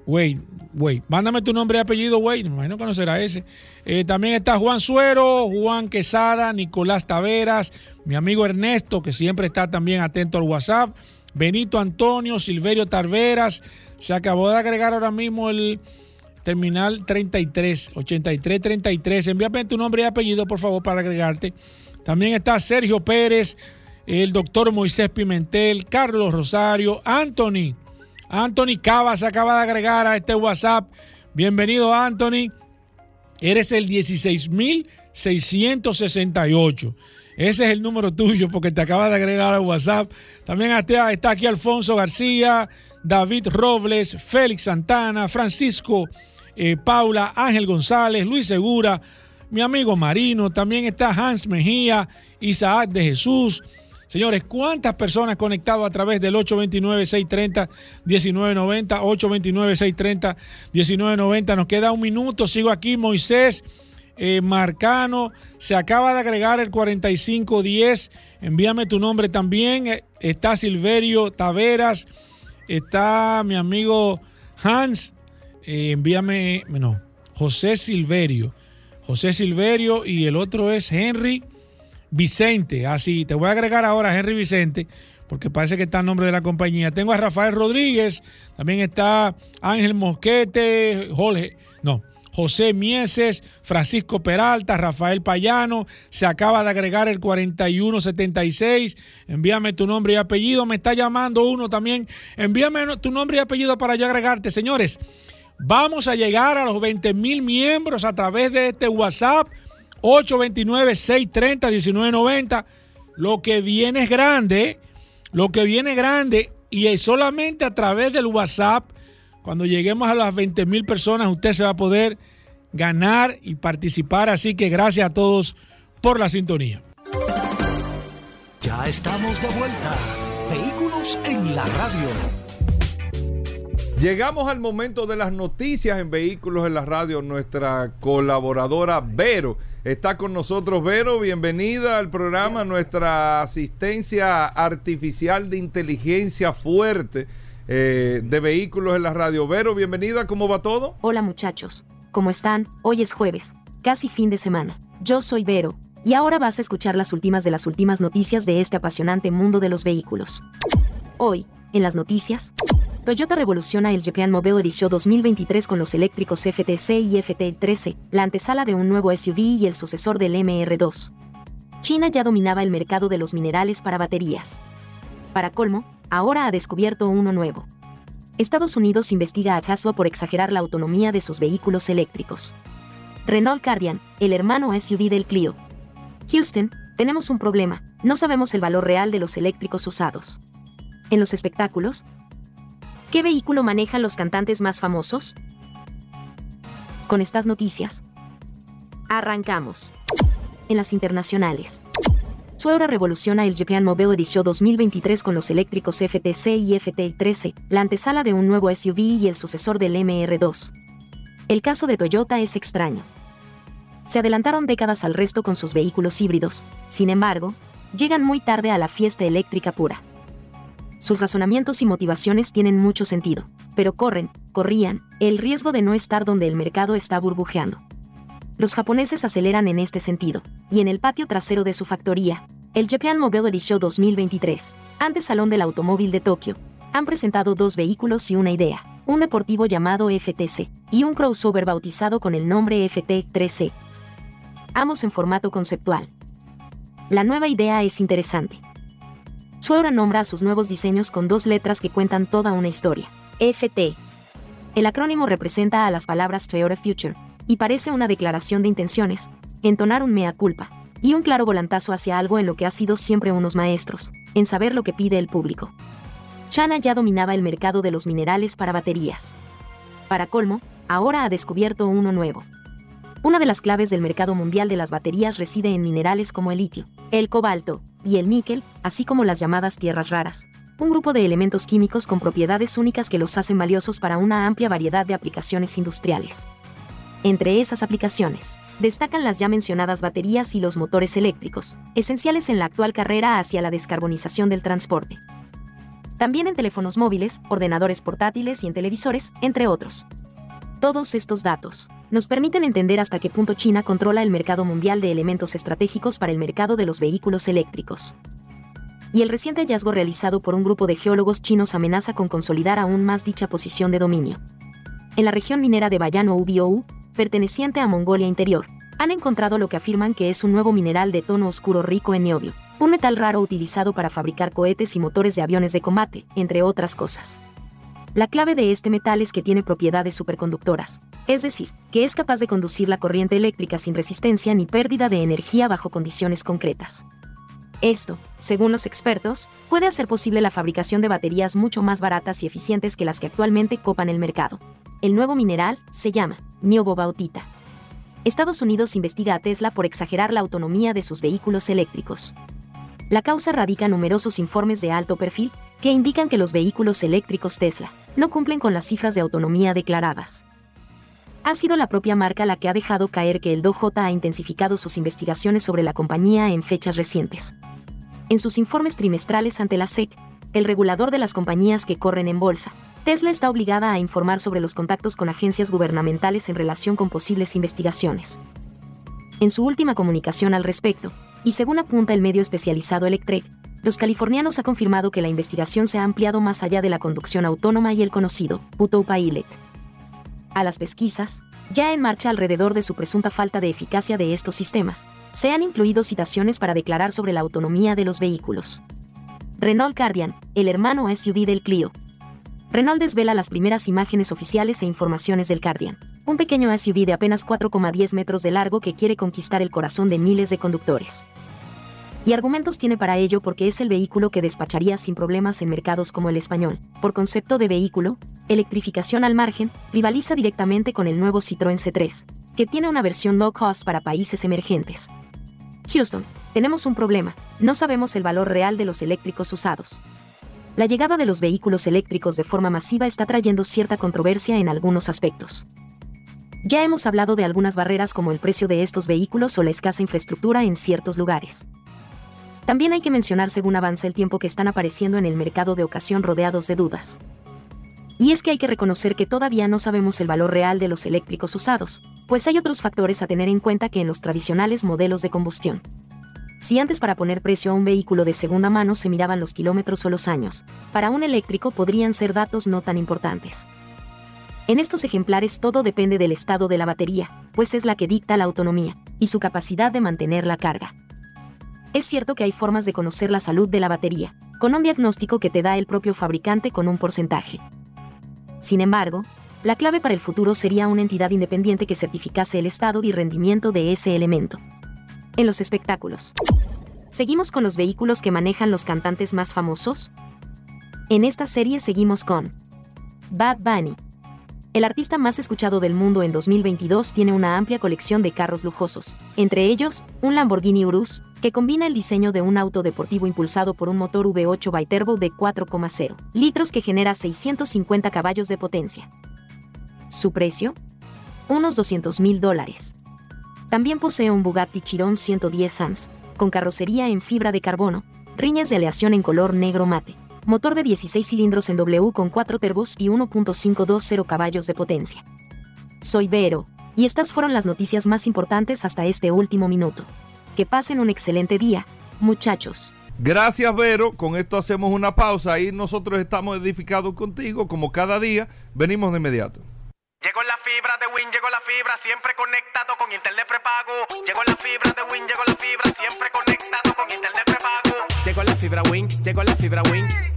Wade, Wade. Mándame tu nombre y apellido, Wade. Me imagino que no será ese. Eh, también está Juan Suero, Juan Quesada, Nicolás Taveras, mi amigo Ernesto, que siempre está también atento al WhatsApp. Benito Antonio, Silverio Tarveras. Se acabó de agregar ahora mismo el terminal 33, 83 33. Envíame tu nombre y apellido, por favor, para agregarte. También está Sergio Pérez, el doctor Moisés Pimentel, Carlos Rosario, Anthony. Anthony Cava se acaba de agregar a este WhatsApp. Bienvenido, Anthony. Eres el 16.668. Ese es el número tuyo porque te acaba de agregar al WhatsApp. También está, está aquí Alfonso García, David Robles, Félix Santana, Francisco eh, Paula, Ángel González, Luis Segura, mi amigo Marino. También está Hans Mejía, Isaac de Jesús. Señores, ¿cuántas personas conectadas a través del 829-630-1990? 829-630-1990. Nos queda un minuto. Sigo aquí, Moisés eh, Marcano. Se acaba de agregar el 4510. Envíame tu nombre también. Eh, está Silverio Taveras. Está mi amigo Hans. Eh, envíame, no, José Silverio. José Silverio y el otro es Henry Vicente. Así, te voy a agregar ahora Henry Vicente, porque parece que está el nombre de la compañía. Tengo a Rafael Rodríguez, también está Ángel Mosquete, Jorge, no, José Mieses, Francisco Peralta, Rafael Payano. Se acaba de agregar el 4176. Envíame tu nombre y apellido. Me está llamando uno también. Envíame tu nombre y apellido para yo agregarte. Señores, vamos a llegar a los 20 mil miembros a través de este WhatsApp 829-630-1990. Lo que viene es grande, lo que viene grande y es solamente a través del WhatsApp, cuando lleguemos a las 20 mil personas, usted se va a poder ganar y participar. Así que gracias a todos por la sintonía. Ya estamos de vuelta. Vehículos en la radio. Llegamos al momento de las noticias en Vehículos en la Radio. Nuestra colaboradora Vero está con nosotros. Vero, bienvenida al programa. Nuestra asistencia artificial de inteligencia fuerte eh, de Vehículos en la Radio. Vero, bienvenida. ¿Cómo va todo? Hola muchachos. ¿Cómo están? Hoy es jueves, casi fin de semana. Yo soy Vero. Y ahora vas a escuchar las últimas de las últimas noticias de este apasionante mundo de los vehículos. Hoy, en las noticias, Toyota revoluciona el Japan Mobile Edition 2023 con los eléctricos FTC y FT13, la antesala de un nuevo SUV y el sucesor del MR2. China ya dominaba el mercado de los minerales para baterías. Para colmo, ahora ha descubierto uno nuevo. Estados Unidos investiga a Tesla por exagerar la autonomía de sus vehículos eléctricos. Renault Guardian, el hermano SUV del Clio. Houston, tenemos un problema, no sabemos el valor real de los eléctricos usados. En los espectáculos, ¿Qué vehículo manejan los cantantes más famosos? Con estas noticias, arrancamos. En las internacionales. Sueura revoluciona el Japan Mobile Edition 2023 con los eléctricos FTC y FT13, la antesala de un nuevo SUV y el sucesor del MR2. El caso de Toyota es extraño. Se adelantaron décadas al resto con sus vehículos híbridos, sin embargo, llegan muy tarde a la fiesta eléctrica pura. Sus razonamientos y motivaciones tienen mucho sentido, pero corren, corrían, el riesgo de no estar donde el mercado está burbujeando. Los japoneses aceleran en este sentido, y en el patio trasero de su factoría, el Japan Mobility Show 2023, antes Salón del Automóvil de Tokio, han presentado dos vehículos y una idea, un deportivo llamado FTC y un crossover bautizado con el nombre FT3C. Ambos en formato conceptual. La nueva idea es interesante Sueura nombra a sus nuevos diseños con dos letras que cuentan toda una historia. FT. El acrónimo representa a las palabras Toyota Future, y parece una declaración de intenciones, entonar un mea culpa, y un claro volantazo hacia algo en lo que ha sido siempre unos maestros, en saber lo que pide el público. China ya dominaba el mercado de los minerales para baterías. Para colmo, ahora ha descubierto uno nuevo, una de las claves del mercado mundial de las baterías reside en minerales como el litio, el cobalto y el níquel, así como las llamadas tierras raras, un grupo de elementos químicos con propiedades únicas que los hacen valiosos para una amplia variedad de aplicaciones industriales. Entre esas aplicaciones, destacan las ya mencionadas baterías y los motores eléctricos, esenciales en la actual carrera hacia la descarbonización del transporte. también en teléfonos móviles, ordenadores portátiles y en televisores, entre otros. Todos estos datos nos permiten entender hasta qué punto China controla el mercado mundial de elementos estratégicos para el mercado de los vehículos eléctricos. Y el reciente hallazgo realizado por un grupo de geólogos chinos amenaza con consolidar aún más dicha posición de dominio. En la región minera de Bayan Ubiou, perteneciente a Mongolia Interior, han encontrado lo que afirman que es un nuevo mineral de tono oscuro rico en niobio, un metal raro utilizado para fabricar cohetes y motores de aviones de combate, entre otras cosas. La clave de este metal es que tiene propiedades superconductoras, es decir, que es capaz de conducir la corriente eléctrica sin resistencia ni pérdida de energía bajo condiciones concretas. Esto, según los expertos, puede hacer posible la fabricación de baterías mucho más baratas y eficientes que las que actualmente copan el mercado. El nuevo mineral se llama niobobautita. Estados Unidos investiga a Tesla por exagerar la autonomía de sus vehículos eléctricos. La causa radica en numerosos informes de alto perfil que indican que los vehículos eléctricos Tesla no cumplen con las cifras de autonomía declaradas. Ha sido la propia marca la que ha dejado caer que el DOJ ha intensificado sus investigaciones sobre la compañía en fechas recientes. En sus informes trimestrales ante la SEC, el regulador de las compañías que corren en bolsa, Tesla está obligada a informar sobre los contactos con agencias gubernamentales en relación con posibles investigaciones. En su última comunicación al respecto, y según apunta el medio especializado Electrek, los californianos ha confirmado que la investigación se ha ampliado más allá de la conducción autónoma y el conocido Autopilot. A las pesquisas, ya en marcha alrededor de su presunta falta de eficacia de estos sistemas, se han incluido citaciones para declarar sobre la autonomía de los vehículos. Renault Guardian, el hermano SUV del Clio. Renault desvela las primeras imágenes oficiales e informaciones del Guardian, un pequeño SUV de apenas 4,10 metros de largo que quiere conquistar el corazón de miles de conductores. Y argumentos tiene para ello porque es el vehículo que despacharía sin problemas en mercados como el español. Por concepto de vehículo, electrificación al margen, rivaliza directamente con el nuevo Citroën C3, que tiene una versión low cost para países emergentes. Houston, tenemos un problema, no sabemos el valor real de los eléctricos usados. La llegada de los vehículos eléctricos de forma masiva está trayendo cierta controversia en algunos aspectos. Ya hemos hablado de algunas barreras como el precio de estos vehículos o la escasa infraestructura en ciertos lugares. También hay que mencionar según avanza el tiempo que están apareciendo en el mercado de ocasión rodeados de dudas. Y es que hay que reconocer que todavía no sabemos el valor real de los eléctricos usados, pues hay otros factores a tener en cuenta que en los tradicionales modelos de combustión. Si antes para poner precio a un vehículo de segunda mano se miraban los kilómetros o los años, para un eléctrico podrían ser datos no tan importantes. En estos ejemplares todo depende del estado de la batería, pues es la que dicta la autonomía y su capacidad de mantener la carga. Es cierto que hay formas de conocer la salud de la batería, con un diagnóstico que te da el propio fabricante con un porcentaje. Sin embargo, la clave para el futuro sería una entidad independiente que certificase el estado y rendimiento de ese elemento. En los espectáculos. ¿Seguimos con los vehículos que manejan los cantantes más famosos? En esta serie seguimos con Bad Bunny, el artista más escuchado del mundo en 2022 tiene una amplia colección de carros lujosos, entre ellos, un Lamborghini Urus, que combina el diseño de un auto deportivo impulsado por un motor V8 Biturbo de 4,0 litros que genera 650 caballos de potencia. ¿Su precio? Unos 200 mil dólares. También posee un Bugatti Chiron 110 Sans, con carrocería en fibra de carbono, riñas de aleación en color negro mate motor de 16 cilindros en W con 4 turbos y 1.520 caballos de potencia. Soy Vero, y estas fueron las noticias más importantes hasta este último minuto. Que pasen un excelente día, muchachos. Gracias, Vero. Con esto hacemos una pausa y nosotros estamos edificados contigo, como cada día. Venimos de inmediato. Llegó la fibra de Win, llegó la fibra, siempre conectado con internet prepago. Llegó la fibra de Win, llegó la fibra, siempre conectado con internet prepago. Llegó la fibra Win, llegó la fibra Win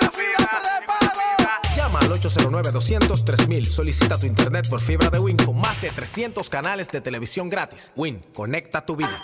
Mil Solicita tu internet por fibra de Win con más de 300 canales de televisión gratis. Win, conecta tu vida.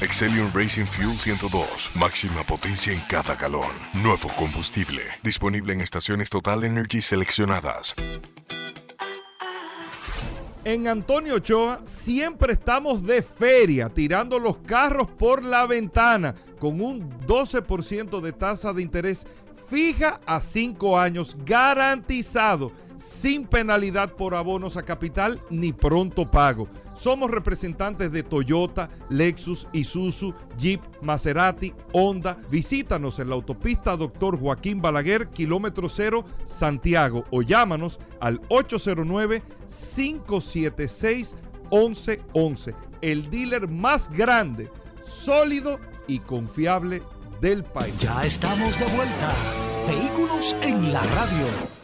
Excelium Racing Fuel 102. Máxima potencia en cada galón. Nuevo combustible. Disponible en estaciones Total Energy seleccionadas. En Antonio Ochoa siempre estamos de feria, tirando los carros por la ventana, con un 12% de tasa de interés fija a 5 años, garantizado, sin penalidad por abonos a capital ni pronto pago. Somos representantes de Toyota, Lexus, Isuzu, Jeep, Maserati, Honda. Visítanos en la autopista Doctor Joaquín Balaguer, kilómetro cero, Santiago, o llámanos al 809-576-1111. El dealer más grande, sólido y confiable del país. Ya estamos de vuelta. Vehículos en la radio.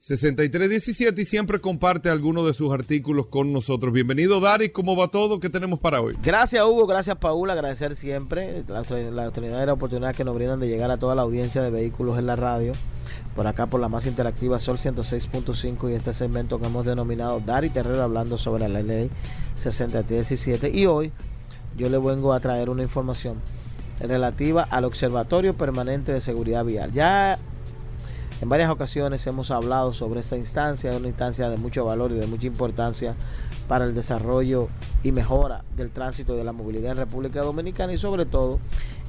6317 y siempre comparte algunos de sus artículos con nosotros. Bienvenido, Dari. ¿Cómo va todo? ¿Qué tenemos para hoy? Gracias, Hugo. Gracias, Paula. Agradecer siempre la, la oportunidad que nos brindan de llegar a toda la audiencia de vehículos en la radio. Por acá, por la más interactiva Sol 106.5 y este segmento que hemos denominado Dari Terrero hablando sobre la ley 6317. Y hoy yo le vengo a traer una información relativa al Observatorio Permanente de Seguridad Vial. Ya en varias ocasiones hemos hablado sobre esta instancia, una instancia de mucho valor y de mucha importancia para el desarrollo y mejora del tránsito y de la movilidad en República Dominicana y sobre todo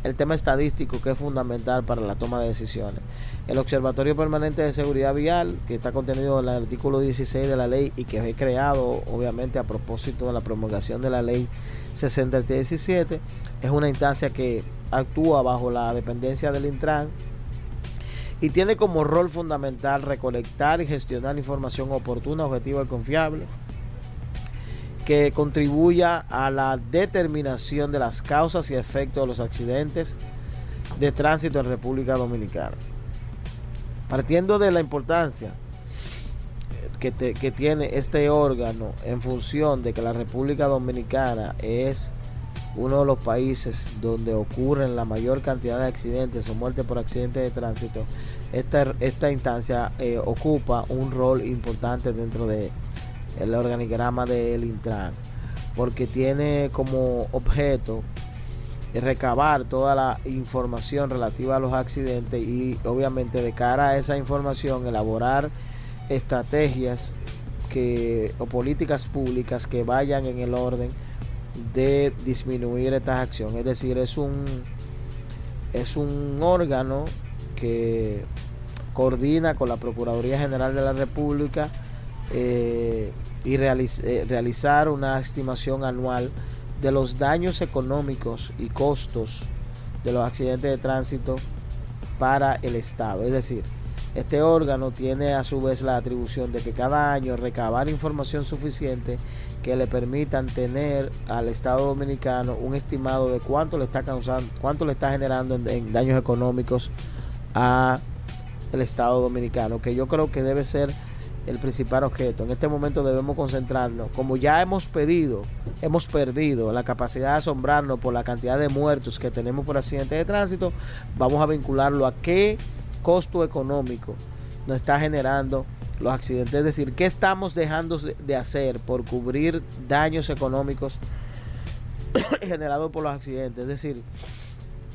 el tema estadístico que es fundamental para la toma de decisiones. El Observatorio Permanente de Seguridad Vial, que está contenido en el artículo 16 de la ley y que fue creado obviamente a propósito de la promulgación de la ley 6017, es una instancia que actúa bajo la dependencia del Intran y tiene como rol fundamental recolectar y gestionar información oportuna, objetiva y confiable que contribuya a la determinación de las causas y efectos de los accidentes de tránsito en República Dominicana. Partiendo de la importancia que, que tiene este órgano en función de que la República Dominicana es uno de los países donde ocurren la mayor cantidad de accidentes o muertes por accidentes de tránsito, esta, esta instancia eh, ocupa un rol importante dentro del el organigrama del Intran, porque tiene como objeto recabar toda la información relativa a los accidentes y obviamente de cara a esa información elaborar estrategias que, o políticas públicas que vayan en el orden de disminuir esta acción. Es decir, es un, es un órgano que coordina con la Procuraduría General de la República eh, y eh, realizar una estimación anual de los daños económicos y costos de los accidentes de tránsito para el Estado. Es decir, este órgano tiene a su vez la atribución de que cada año recabar información suficiente que le permitan tener al Estado Dominicano un estimado de cuánto le está causando, cuánto le está generando en, daños económicos a el Estado Dominicano, que yo creo que debe ser el principal objeto. En este momento debemos concentrarnos, como ya hemos pedido, hemos perdido la capacidad de asombrarnos por la cantidad de muertos que tenemos por accidentes de tránsito, vamos a vincularlo a qué costo económico nos está generando los accidentes. Es decir, ¿qué estamos dejando de hacer por cubrir daños económicos [COUGHS] generados por los accidentes? Es decir,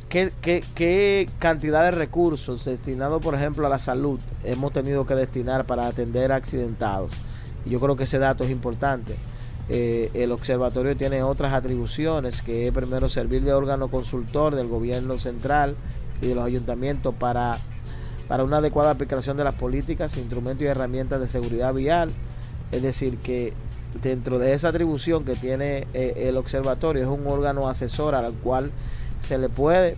¿qué, qué, cantidad de recursos destinados, por ejemplo, a la salud hemos tenido que destinar para atender accidentados? Yo creo que ese dato es importante. Eh, el observatorio tiene otras atribuciones, que es primero servir de órgano consultor del gobierno central y de los ayuntamientos para para una adecuada aplicación de las políticas, instrumentos y herramientas de seguridad vial. Es decir, que dentro de esa atribución que tiene eh, el observatorio es un órgano asesor al cual se le puede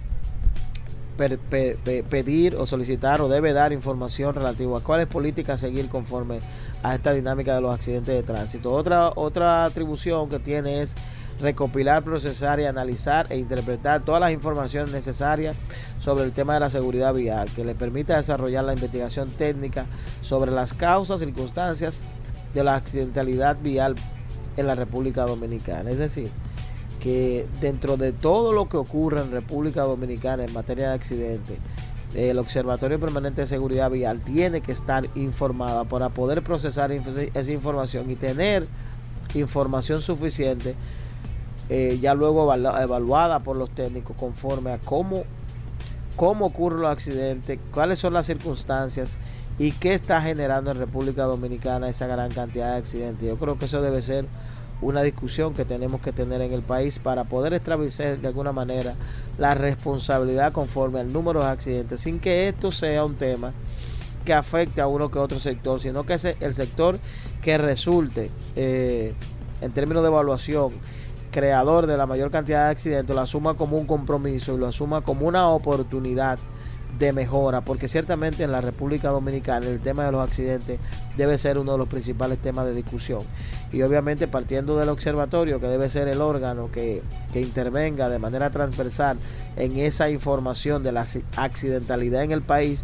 per- pe- pe- pedir o solicitar o debe dar información relativa a cuáles políticas seguir conforme a esta dinámica de los accidentes de tránsito. Otra, otra atribución que tiene es recopilar, procesar y analizar e interpretar todas las informaciones necesarias sobre el tema de la seguridad vial, que le permita desarrollar la investigación técnica sobre las causas, circunstancias de la accidentalidad vial en la República Dominicana. Es decir, que dentro de todo lo que ocurre en República Dominicana en materia de accidentes, el Observatorio Permanente de Seguridad Vial tiene que estar informada para poder procesar esa información y tener información suficiente eh, ya luego evalu- evaluada por los técnicos conforme a cómo, cómo ocurren los accidentes, cuáles son las circunstancias y qué está generando en República Dominicana esa gran cantidad de accidentes. Yo creo que eso debe ser una discusión que tenemos que tener en el país para poder establecer de alguna manera la responsabilidad conforme al número de accidentes, sin que esto sea un tema que afecte a uno que otro sector, sino que ese, el sector que resulte eh, en términos de evaluación creador de la mayor cantidad de accidentes lo asuma como un compromiso y lo asuma como una oportunidad de mejora, porque ciertamente en la República Dominicana el tema de los accidentes debe ser uno de los principales temas de discusión. Y obviamente partiendo del observatorio, que debe ser el órgano que, que intervenga de manera transversal en esa información de la acci- accidentalidad en el país,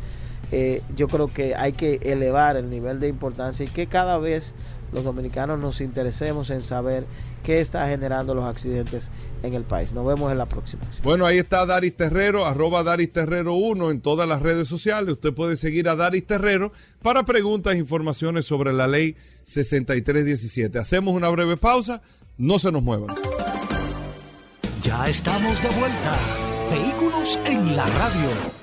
eh, yo creo que hay que elevar el nivel de importancia y que cada vez los dominicanos nos interesemos en saber qué está generando los accidentes en el país. Nos vemos en la próxima. Bueno, ahí está Daris Terrero, arroba Daris Terrero 1 en todas las redes sociales. Usted puede seguir a Daris Terrero para preguntas e informaciones sobre la ley 6317. Hacemos una breve pausa, no se nos muevan. Ya estamos de vuelta. Vehículos en la radio.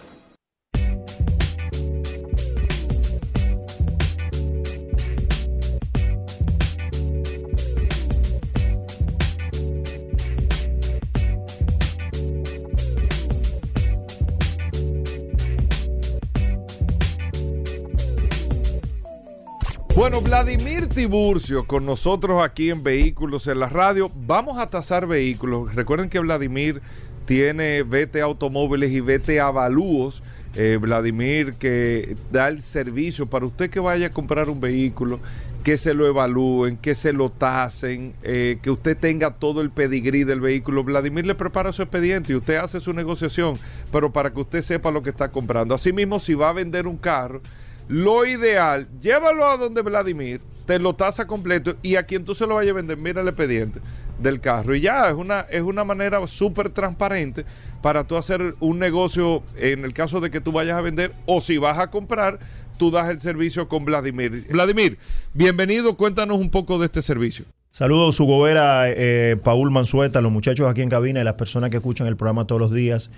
Bueno, Vladimir Tiburcio con nosotros aquí en Vehículos en la Radio. Vamos a tasar vehículos. Recuerden que Vladimir tiene Vete Automóviles y Vete Avalúos. Eh, Vladimir que da el servicio para usted que vaya a comprar un vehículo, que se lo evalúen, que se lo tasen, eh, que usted tenga todo el pedigrí del vehículo. Vladimir le prepara su expediente y usted hace su negociación, pero para que usted sepa lo que está comprando. Asimismo, si va a vender un carro, lo ideal, llévalo a donde Vladimir, te lo tasa completo y a quien tú se lo vayas a vender, mira el expediente del carro. Y ya, es una, es una manera súper transparente para tú hacer un negocio en el caso de que tú vayas a vender o si vas a comprar, tú das el servicio con Vladimir. Vladimir, bienvenido, cuéntanos un poco de este servicio. Saludos, su gobera, eh, Paul Mansueta, los muchachos aquí en cabina y las personas que escuchan el programa todos los días.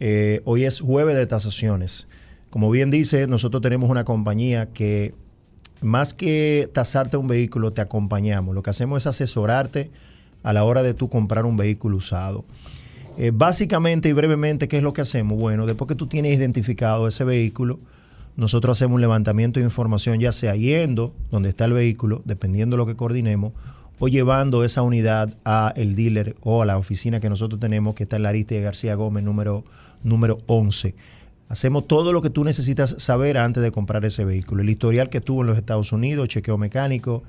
Eh, hoy es jueves de tasaciones. Como bien dice, nosotros tenemos una compañía que más que tasarte un vehículo, te acompañamos. Lo que hacemos es asesorarte a la hora de tú comprar un vehículo usado. Eh, básicamente y brevemente, ¿qué es lo que hacemos? Bueno, después que tú tienes identificado ese vehículo, nosotros hacemos un levantamiento de información, ya sea yendo donde está el vehículo, dependiendo de lo que coordinemos, o llevando esa unidad a el dealer o a la oficina que nosotros tenemos, que está en la Ariste de García Gómez, número, número 11. Hacemos todo lo que tú necesitas saber antes de comprar ese vehículo. El historial que tuvo en los Estados Unidos, chequeo mecánico,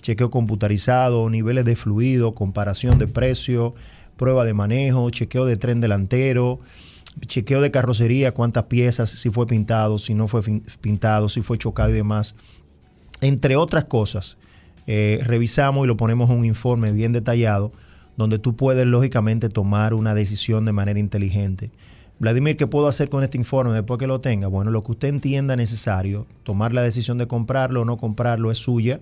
chequeo computarizado, niveles de fluido, comparación de precio, prueba de manejo, chequeo de tren delantero, chequeo de carrocería, cuántas piezas, si fue pintado, si no fue pintado, si fue chocado y demás. Entre otras cosas, eh, revisamos y lo ponemos en un informe bien detallado donde tú puedes lógicamente tomar una decisión de manera inteligente. Vladimir, ¿qué puedo hacer con este informe después que lo tenga? Bueno, lo que usted entienda necesario, tomar la decisión de comprarlo o no comprarlo es suya.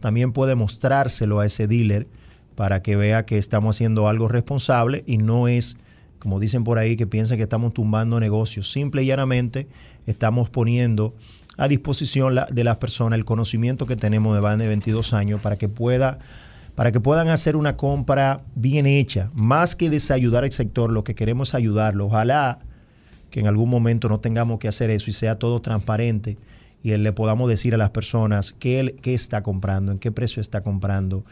También puede mostrárselo a ese dealer para que vea que estamos haciendo algo responsable y no es, como dicen por ahí, que piensen que estamos tumbando negocios. Simple y llanamente estamos poniendo a disposición de las personas el conocimiento que tenemos de más de 22 años para que pueda para que puedan hacer una compra bien hecha. Más que desayudar al sector, lo que queremos ayudarlo. Ojalá que en algún momento no tengamos que hacer eso y sea todo transparente y le podamos decir a las personas qué, qué está comprando, en qué precio está comprando,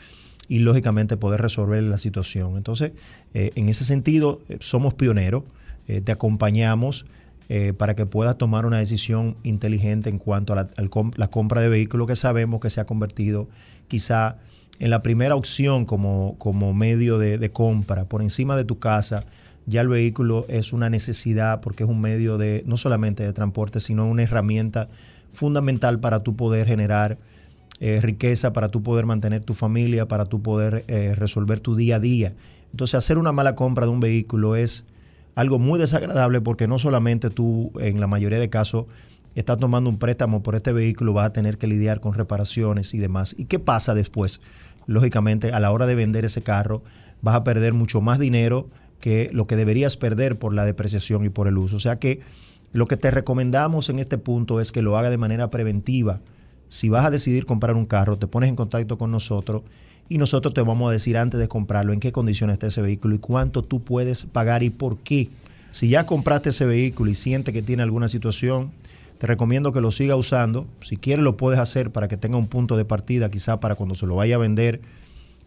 y lógicamente poder resolver la situación. Entonces, eh, en ese sentido, eh, somos pioneros, eh, te acompañamos para que puedas tomar una decisión inteligente en cuanto a la, la compra de vehículos que sabemos que se ha convertido quizá en la primera opción como, como medio de, compra por encima de tu casa. Ya el vehículo es una necesidad porque es un medio de no solamente de transporte, sino una herramienta fundamental para tú poder generar eh, riqueza, para tú poder mantener tu familia, para tú poder eh, resolver tu día a día. Entonces, hacer una mala compra de un vehículo es algo muy desagradable porque no solamente tú, en la mayoría de casos, estás tomando un préstamo por este vehículo, vas a tener que lidiar con reparaciones y demás. ¿Y qué pasa después? Lógicamente, a la hora de vender ese carro, vas a perder mucho más dinero que lo que deberías perder por la depreciación y por el uso. O sea que lo que te recomendamos en este punto es que lo haga de manera preventiva. Si vas a decidir comprar un carro, te pones en contacto con nosotros y nosotros te vamos a decir antes de comprarlo en qué condiciones está ese vehículo y cuánto tú puedes pagar y por qué. Si ya compraste ese vehículo y sientes que tiene alguna situación, te recomiendo que lo siga usando. Si quieres lo puedes hacer para que tenga un punto de partida, quizá para cuando se lo vaya a vender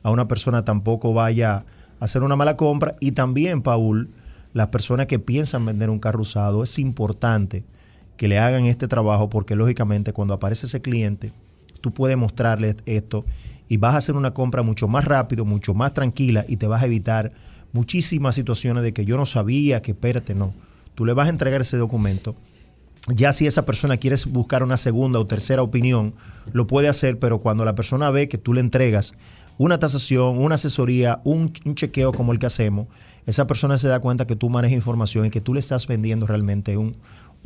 a una persona tampoco vaya a hacer una mala compra. Y también, Paul, las personas que piensan vender un carro usado, es importante que le hagan este trabajo porque lógicamente cuando aparece ese cliente, tú puedes mostrarle esto y vas a hacer una compra mucho más rápido, mucho más tranquila y te vas a evitar muchísimas situaciones de que yo no sabía, que espérate, no. Tú le vas a entregar ese documento. Ya si esa persona quiere buscar una segunda o tercera opinión, lo puede hacer, pero cuando la persona ve que tú le entregas una tasación, una asesoría, un, chequeo como el que hacemos, esa persona se da cuenta que tú manejas información y que tú le estás vendiendo realmente un,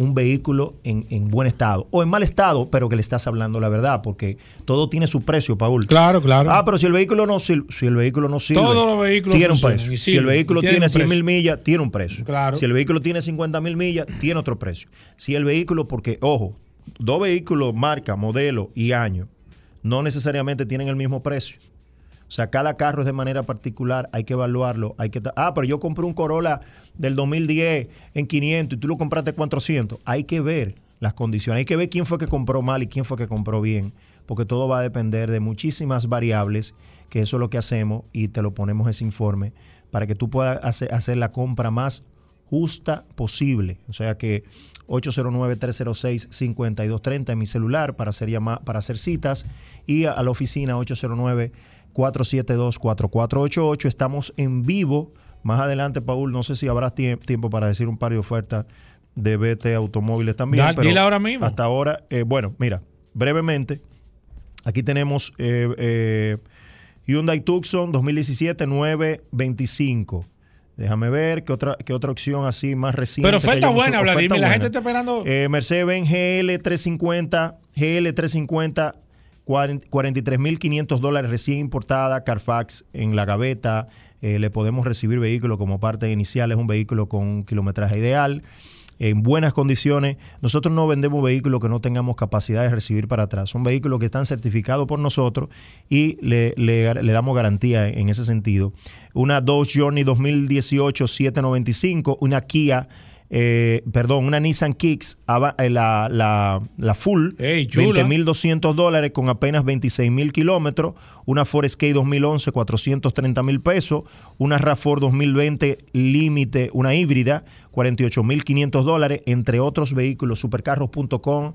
un vehículo en, en, buen estado o en mal estado, pero que le estás hablando la verdad, porque todo tiene su precio, Paul. Claro, claro. Ah, pero si el vehículo no sirve, si el vehículo no sirve, Todos los vehículos tiene un precio. Si el vehículo tiene un 100 mil millas, tiene un precio. Claro. Si el vehículo tiene 50 mil millas, tiene otro precio. Si el vehículo, porque, ojo, dos vehículos, marca, modelo y año, no necesariamente tienen el mismo precio. O sea, cada carro es de manera particular, hay que evaluarlo, hay que... Ah, pero yo compré un Corolla del 2010 en 500 y tú lo compraste en 400. Hay que ver las condiciones, hay que ver quién fue que compró mal y quién fue que compró bien, porque todo va a depender de muchísimas variables, que eso es lo que hacemos y te lo ponemos ese informe para que tú puedas hacer, la compra más justa posible. O sea que 809-306-5230 en mi celular para hacer, llama- para hacer citas y a, a la oficina 809-472-4488. Estamos en vivo. Más adelante, Paul, no sé si habrá tie- tiempo para decir un par de ofertas de BT Automóviles también. Da- pero dile ahora mismo. Hasta ahora, eh, bueno, mira, brevemente, aquí tenemos eh, eh, Hyundai Tucson 2017 925. Déjame ver qué otra, qué otra opción así más reciente. Pero oferta buena, oferta Vladimir. La buena. gente está esperando. Eh, Mercedes-Benz GL350, GL350, 43.500 dólares recién importada, Carfax en la gaveta. Eh, le podemos recibir vehículo como parte inicial. Es un vehículo con kilometraje ideal, en buenas condiciones. Nosotros no vendemos vehículos que no tengamos capacidad de recibir para atrás. Son vehículos que están certificados por nosotros y le, le- le damos garantía en ese sentido. Una Dodge Journey 2018 795, una Kia eh, perdón, una Nissan Kicks, eh, la, la, la full, Ey, chula. 20.200 dólares con apenas 26.000 kilómetros, una Ford Escape 2011, 430 mil pesos, una RAV4 2020 límite, una híbrida, 48.500 dólares, entre otros vehículos, supercarros.com,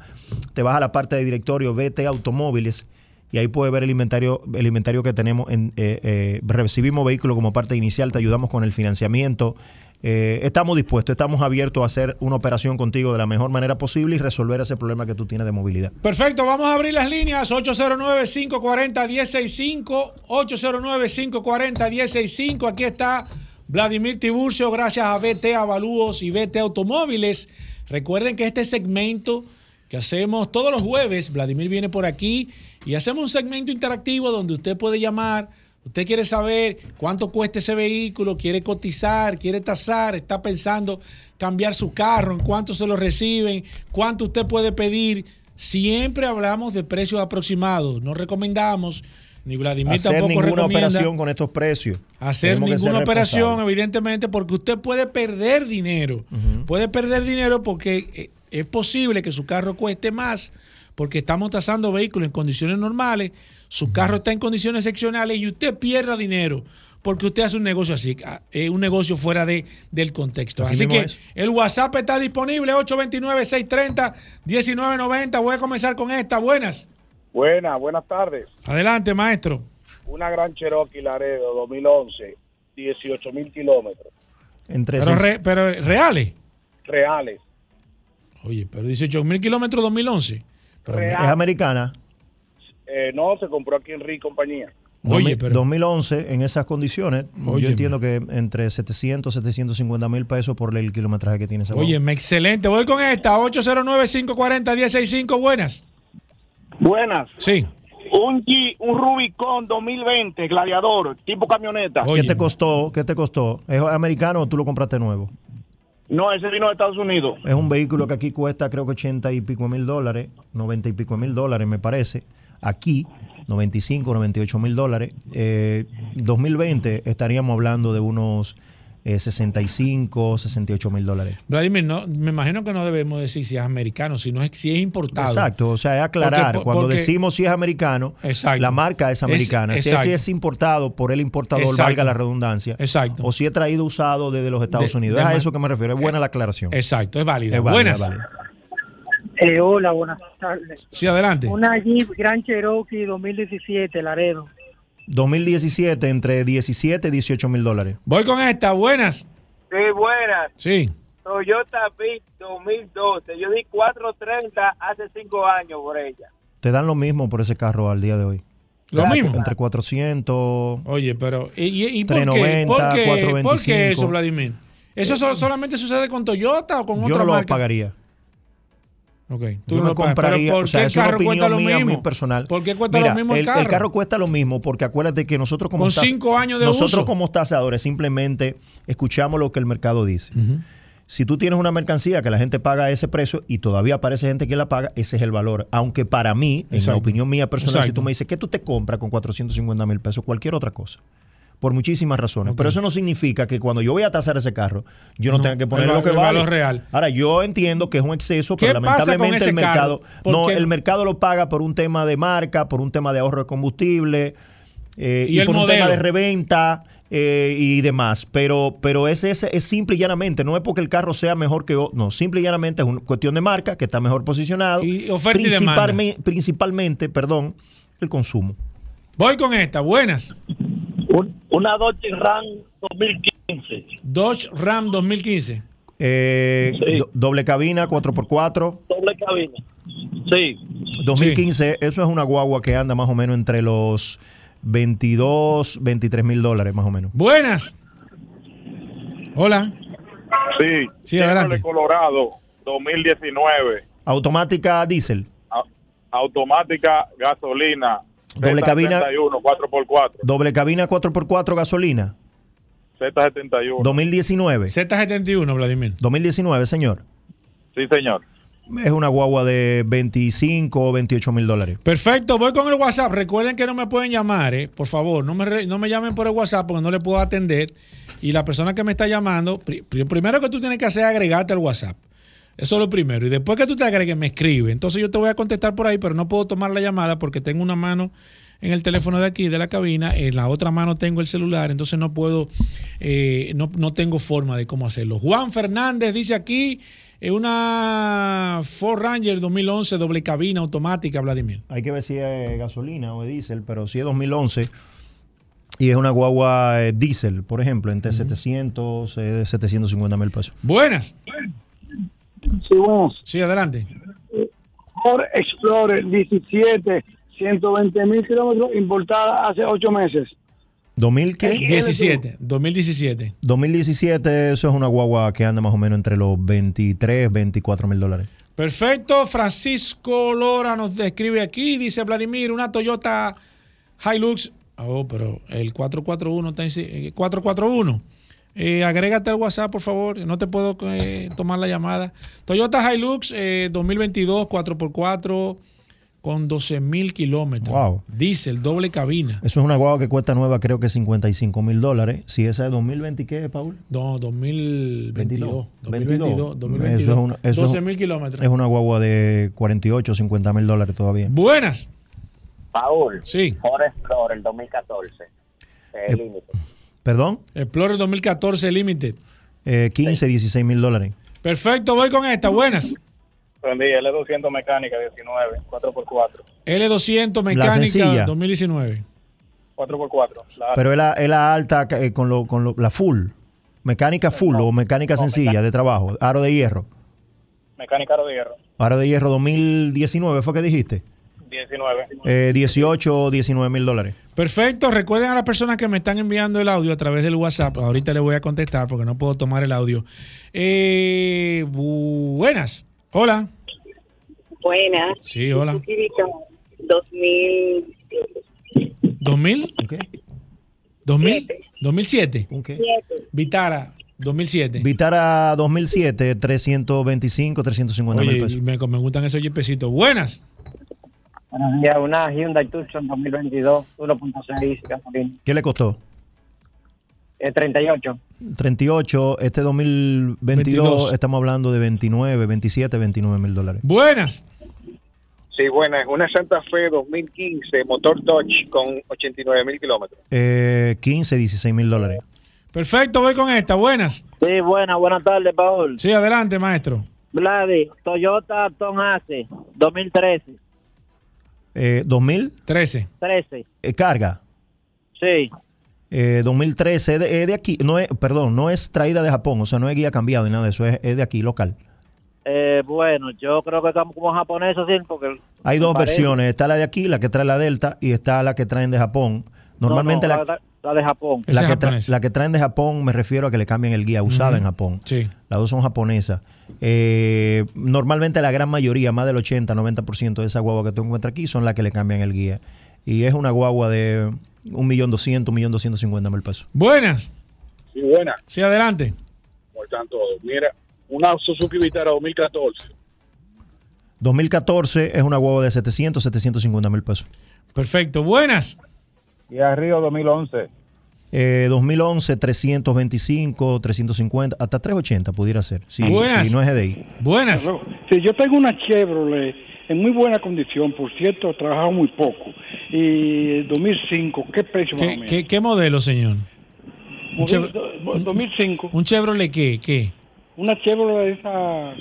te vas a la parte de directorio BT Automóviles y ahí puedes ver el inventario, el inventario que tenemos. En, eh, eh, recibimos vehículos como parte inicial, te ayudamos con el financiamiento. Eh, estamos dispuestos, estamos abiertos a hacer una operación contigo de la mejor manera posible y resolver ese problema que tú tienes de movilidad. Perfecto, vamos a abrir las líneas 809-540-165, 809-540-165. Aquí está Vladimir Tiburcio, gracias a BT Avalúos y BT Automóviles. Recuerden que este segmento que hacemos todos los jueves, Vladimir viene por aquí y hacemos un segmento interactivo donde usted puede llamar. Usted quiere saber cuánto cuesta ese vehículo, quiere cotizar, quiere tasar, está pensando cambiar su carro, en cuánto se lo reciben, cuánto usted puede pedir. Siempre hablamos de precios aproximados. No recomendamos, ni Vladimir Hacer tampoco ninguna operación con estos precios. hacer Tenemos ninguna operación, evidentemente, porque usted puede perder dinero. Puede perder dinero porque eh, es posible que su carro cueste más, porque estamos tasando vehículos en condiciones normales su carro está en condiciones excepcionales y usted pierda dinero porque usted hace un negocio así, ah, eh, un negocio fuera de, del contexto. Así que es. el WhatsApp está disponible, 829-630-1990. Voy a comenzar con esta. Buenas. Buenas, buenas tardes. Adelante, maestro. Una gran Cherokee Laredo 2011, 18 mil kilómetros Entre Pero, seis- re- pero reales. reales. Oye, pero 18 mil kilómetros 2011. Pero, Real. es americana. Eh, no, se compró aquí en RI Compañía. Oye, 2000- pero- 2011, en esas condiciones, Óyeme. yo entiendo que entre 700 750 mil pesos por el kilometraje que tiene esa Oye, me excelente. Voy con esta. 809-540-1065. Buenas. Buenas. Sí. Un G, un Rubicon 2020, gladiador, tipo camioneta. guagua. ¿Qué te costó? ¿Qué te costó? ¿Es americano o tú lo compraste nuevo? No, ese vino de Estados Unidos. Es un vehículo que aquí cuesta creo que 80 y pico mil dólares, 90 y pico mil dólares me parece. Aquí, 95, 98 mil dólares. Eh, 2020 estaríamos hablando de unos eh, 65, 68 mil dólares. Vladimir, no, me imagino que no debemos decir si es americano, sino es si es importado. Exacto, o sea, es aclarar. Porque- Cuando porque- decimos si es americano, la marca es Es- americana. si, es, si exacto. es importado por el importador, Exacto. valga la redundancia. Exacto. O si es traído usado desde los Estados De- Unidos. de es a ma- eso que me refiero. Es buena la aclaración. Exacto, es válida. Es válida, Buenas. es válida. Eh, hola, buenas tardes. Sí, adelante. Una Jeep Grand Cherokee 2017, Laredo. 2017, entre 17 y 18 mil dólares. Voy con esta. Buenas. Sí, buenas. Sí. Toyota Beat 2012. Yo di 430 hace 5 años por ella. Te dan lo mismo por ese carro al día de hoy. Lo mismo. Entre 400. Oye, pero. ¿Y, y- y por, qué? 390, ¿Por, qué? 425. ¿Por qué eso, Vladimir? ¿Eso so- solamente sucede con Toyota o con Yo otra no lo marca? pagaría. Ok. Tú Yo no no compraría, Pero ¿por o sea, qué es el una carro cuesta opinión lo mía mismo? muy personal. ¿Por qué cuesta Mira, lo mismo el, el, carro? el carro cuesta lo mismo porque acuérdate que nosotros como Con tas- cinco años de nosotros uso. como tasadores simplemente escuchamos lo que el mercado dice. Si tú tienes una mercancía que la gente paga ese precio y todavía aparece gente que la paga, ese es el valor. Aunque para mí, en la opinión mía personal, si tú me dices que tú te compras con 450 mil pesos, cualquier otra cosa. Por muchísimas razones. Pero eso no significa que cuando yo voy a tasar ese carro, yo no, No, tenga que poner lo que el vale. valor real. Ahora, yo entiendo que es un exceso, ¿Qué pero lamentablemente el mercado. No, el mercado lo paga por un tema de marca, por un tema de ahorro de combustible. eh, ¿Y por un modelo? tema de reventa eh, y demás. Pero, pero ese, ese es simple y llanamente, no es porque el carro sea mejor que otro, no, simple y llanamente es una cuestión de marca, que está mejor posicionado. Y oferta y demanda. Principalme- Principalmente, perdón, el consumo. Voy con esta. Buenas. Una Dodge Ram 2015. Dodge Ram 2015. Eh, do- doble cabina, 4x4. Doble cabina. Sí. 2015, eso es una guagua que anda más o menos entre los 22, 23 mil dólares, más o menos. Buenas. Hola. Sí. Sí, adelante. Colorado 2019. Automática diésel, a- automática, gasolina. Doble cabina. Z71, 4x4. doble cabina 4x4 gasolina, Z71. 2019. Z71, Vladimir. 2019, señor. Sí, señor. Es una guagua de 25 o 28 mil dólares. Perfecto, voy con el WhatsApp. Recuerden que no me pueden llamar, eh. por favor, no me, re- no me llamen por el WhatsApp porque no le puedo atender. Y la persona que me está llamando, pri- primero que tú tienes que hacer es agregarte al WhatsApp. Eso es lo primero. Y después que tú te agregues, me escribe. Entonces yo te voy a contestar por ahí, pero no puedo tomar la llamada porque tengo una mano en el teléfono de aquí, de la cabina. En la otra mano tengo el celular, entonces no puedo, eh, no, no tengo forma de cómo hacerlo. Juan Fernández dice aquí, eh, una Ford Ranger 2011 doble cabina automática, Vladimir. Hay que ver si es gasolina o es diésel, pero si es 2011 y es una guagua eh, diésel, por ejemplo, entre 700 eh, 750 mil pesos. Buenas. Sí, buenas. Sí, adelante. Ford Explorer 17, 120 mil kilómetros, importada hace 8 meses. ¿2000 qué? 17, 2017. 2017, eso es una guagua que anda más o menos entre los 23, 24 mil dólares. Perfecto. Francisco Lora nos describe aquí. Dice Vladimir, una Toyota Hilux. Oh, pero el 441 está en sí- eh, 441. Eh, agrégate al WhatsApp, por favor. No te puedo eh, tomar la llamada. Toyota Hilux eh, 2022, 4x4, con 12 mil kilómetros. Wow. Diesel, doble cabina. Eso es una guagua que cuesta nueva, creo que 55 mil dólares. Si esa es 2020, ¿y ¿qué, Paul? No, 2022. 22. 2022. 2022. Eso es una, eso 12 mil kilómetros. Es una guagua de 48, 50 mil dólares todavía. Buenas. Paul. Sí. Ford Explorer 2014. Eh, límite. ¿Perdón? Explorer 2014 Limited. Eh, 15, 16 mil dólares. Perfecto, voy con esta. Buenas. Buen día, L200 mecánica 19, 4x4. L200 La mecánica sencilla. 2019. 4x4. La Pero es la, es la alta eh, con, lo, con lo- la full. Mecánica full o mecánica sencilla de trabajo. Aro de hierro. mecánica aro de hierro. Aro de hierro 2019 fue que dijiste. 19. Eh, 18 o 19 mil dólares. Perfecto. Recuerden a las personas que me están enviando el audio a través del WhatsApp. Ahorita les voy a contestar porque no puedo tomar el audio. Eh, buenas. Hola. Buenas. Sí, hola. Suzuki Vitara 2000. ¿2000? ¿2000? ¿2007? Siete. Vitara, 2007. Vitara 2007, 325, 350 mil Oye, pesos. y me, me gustan esos jipecitos. Buenas. Buenos días, una Hyundai Tucson 2022, 1.6 gasolina, ¿Qué le costó? eh, 38. 38, este 2022 22. estamos hablando de 29, 27, 29 mil dólares. Buenas. Sí, buena. Es una Santa Fe 2015, motor Dodge con 89 mil kilómetros. Eh, 15, 16 mil dólares. Perfecto, voy con esta. Buenas. Sí, buenas, buenas tardes, Paul. Sí, adelante, maestro. Vladi, Toyota Tom Ace 2013, Eh, 2000, 13. 13. eh, carga. Sí. Eh, 2013 es de, es de aquí, no es, perdón, no es traída de Japón, o sea, no es guía cambiado ni nada de eso, es, es de aquí, local. Eh, bueno, yo creo que como, como japonés, sí, porque... Hay dos parece- versiones, está la de aquí, la que trae la Delta, y está la que traen de Japón. Normalmente No, no, la, la, la de Japón. la que tra- la que traen de Japón me refiero a que le cambien el guía usada en Japón. Sí. Las dos son japonesas. Eh, normalmente la gran mayoría, más del 80-90% de esas guaguas que tú encuentras aquí son las que le cambian el guía. Y es una guagua de 1.200.000, 1.250.000 pesos. Buenas. Sí, buena. Sí, adelante. ¿Cómo están todos? Mira, una Suzuki Vitara 2014. 2014 es una guagua de 700, 750 mil pesos. Perfecto. Buenas. Y Río 2011. Eh, 2011, 325, 350, hasta 380 pudiera ser. Si, Buenas. si no es GDI. Buenas. Sí, yo tengo una Chevrolet en muy buena condición, por cierto, he trabajado muy poco. Y 2005, ¿qué precio más o ¿Qué, menos? qué, qué modelo, señor? Un, Modelo Chev- do- 2005. un Chevrolet qué? ¿Qué? Una Chevrolet esa...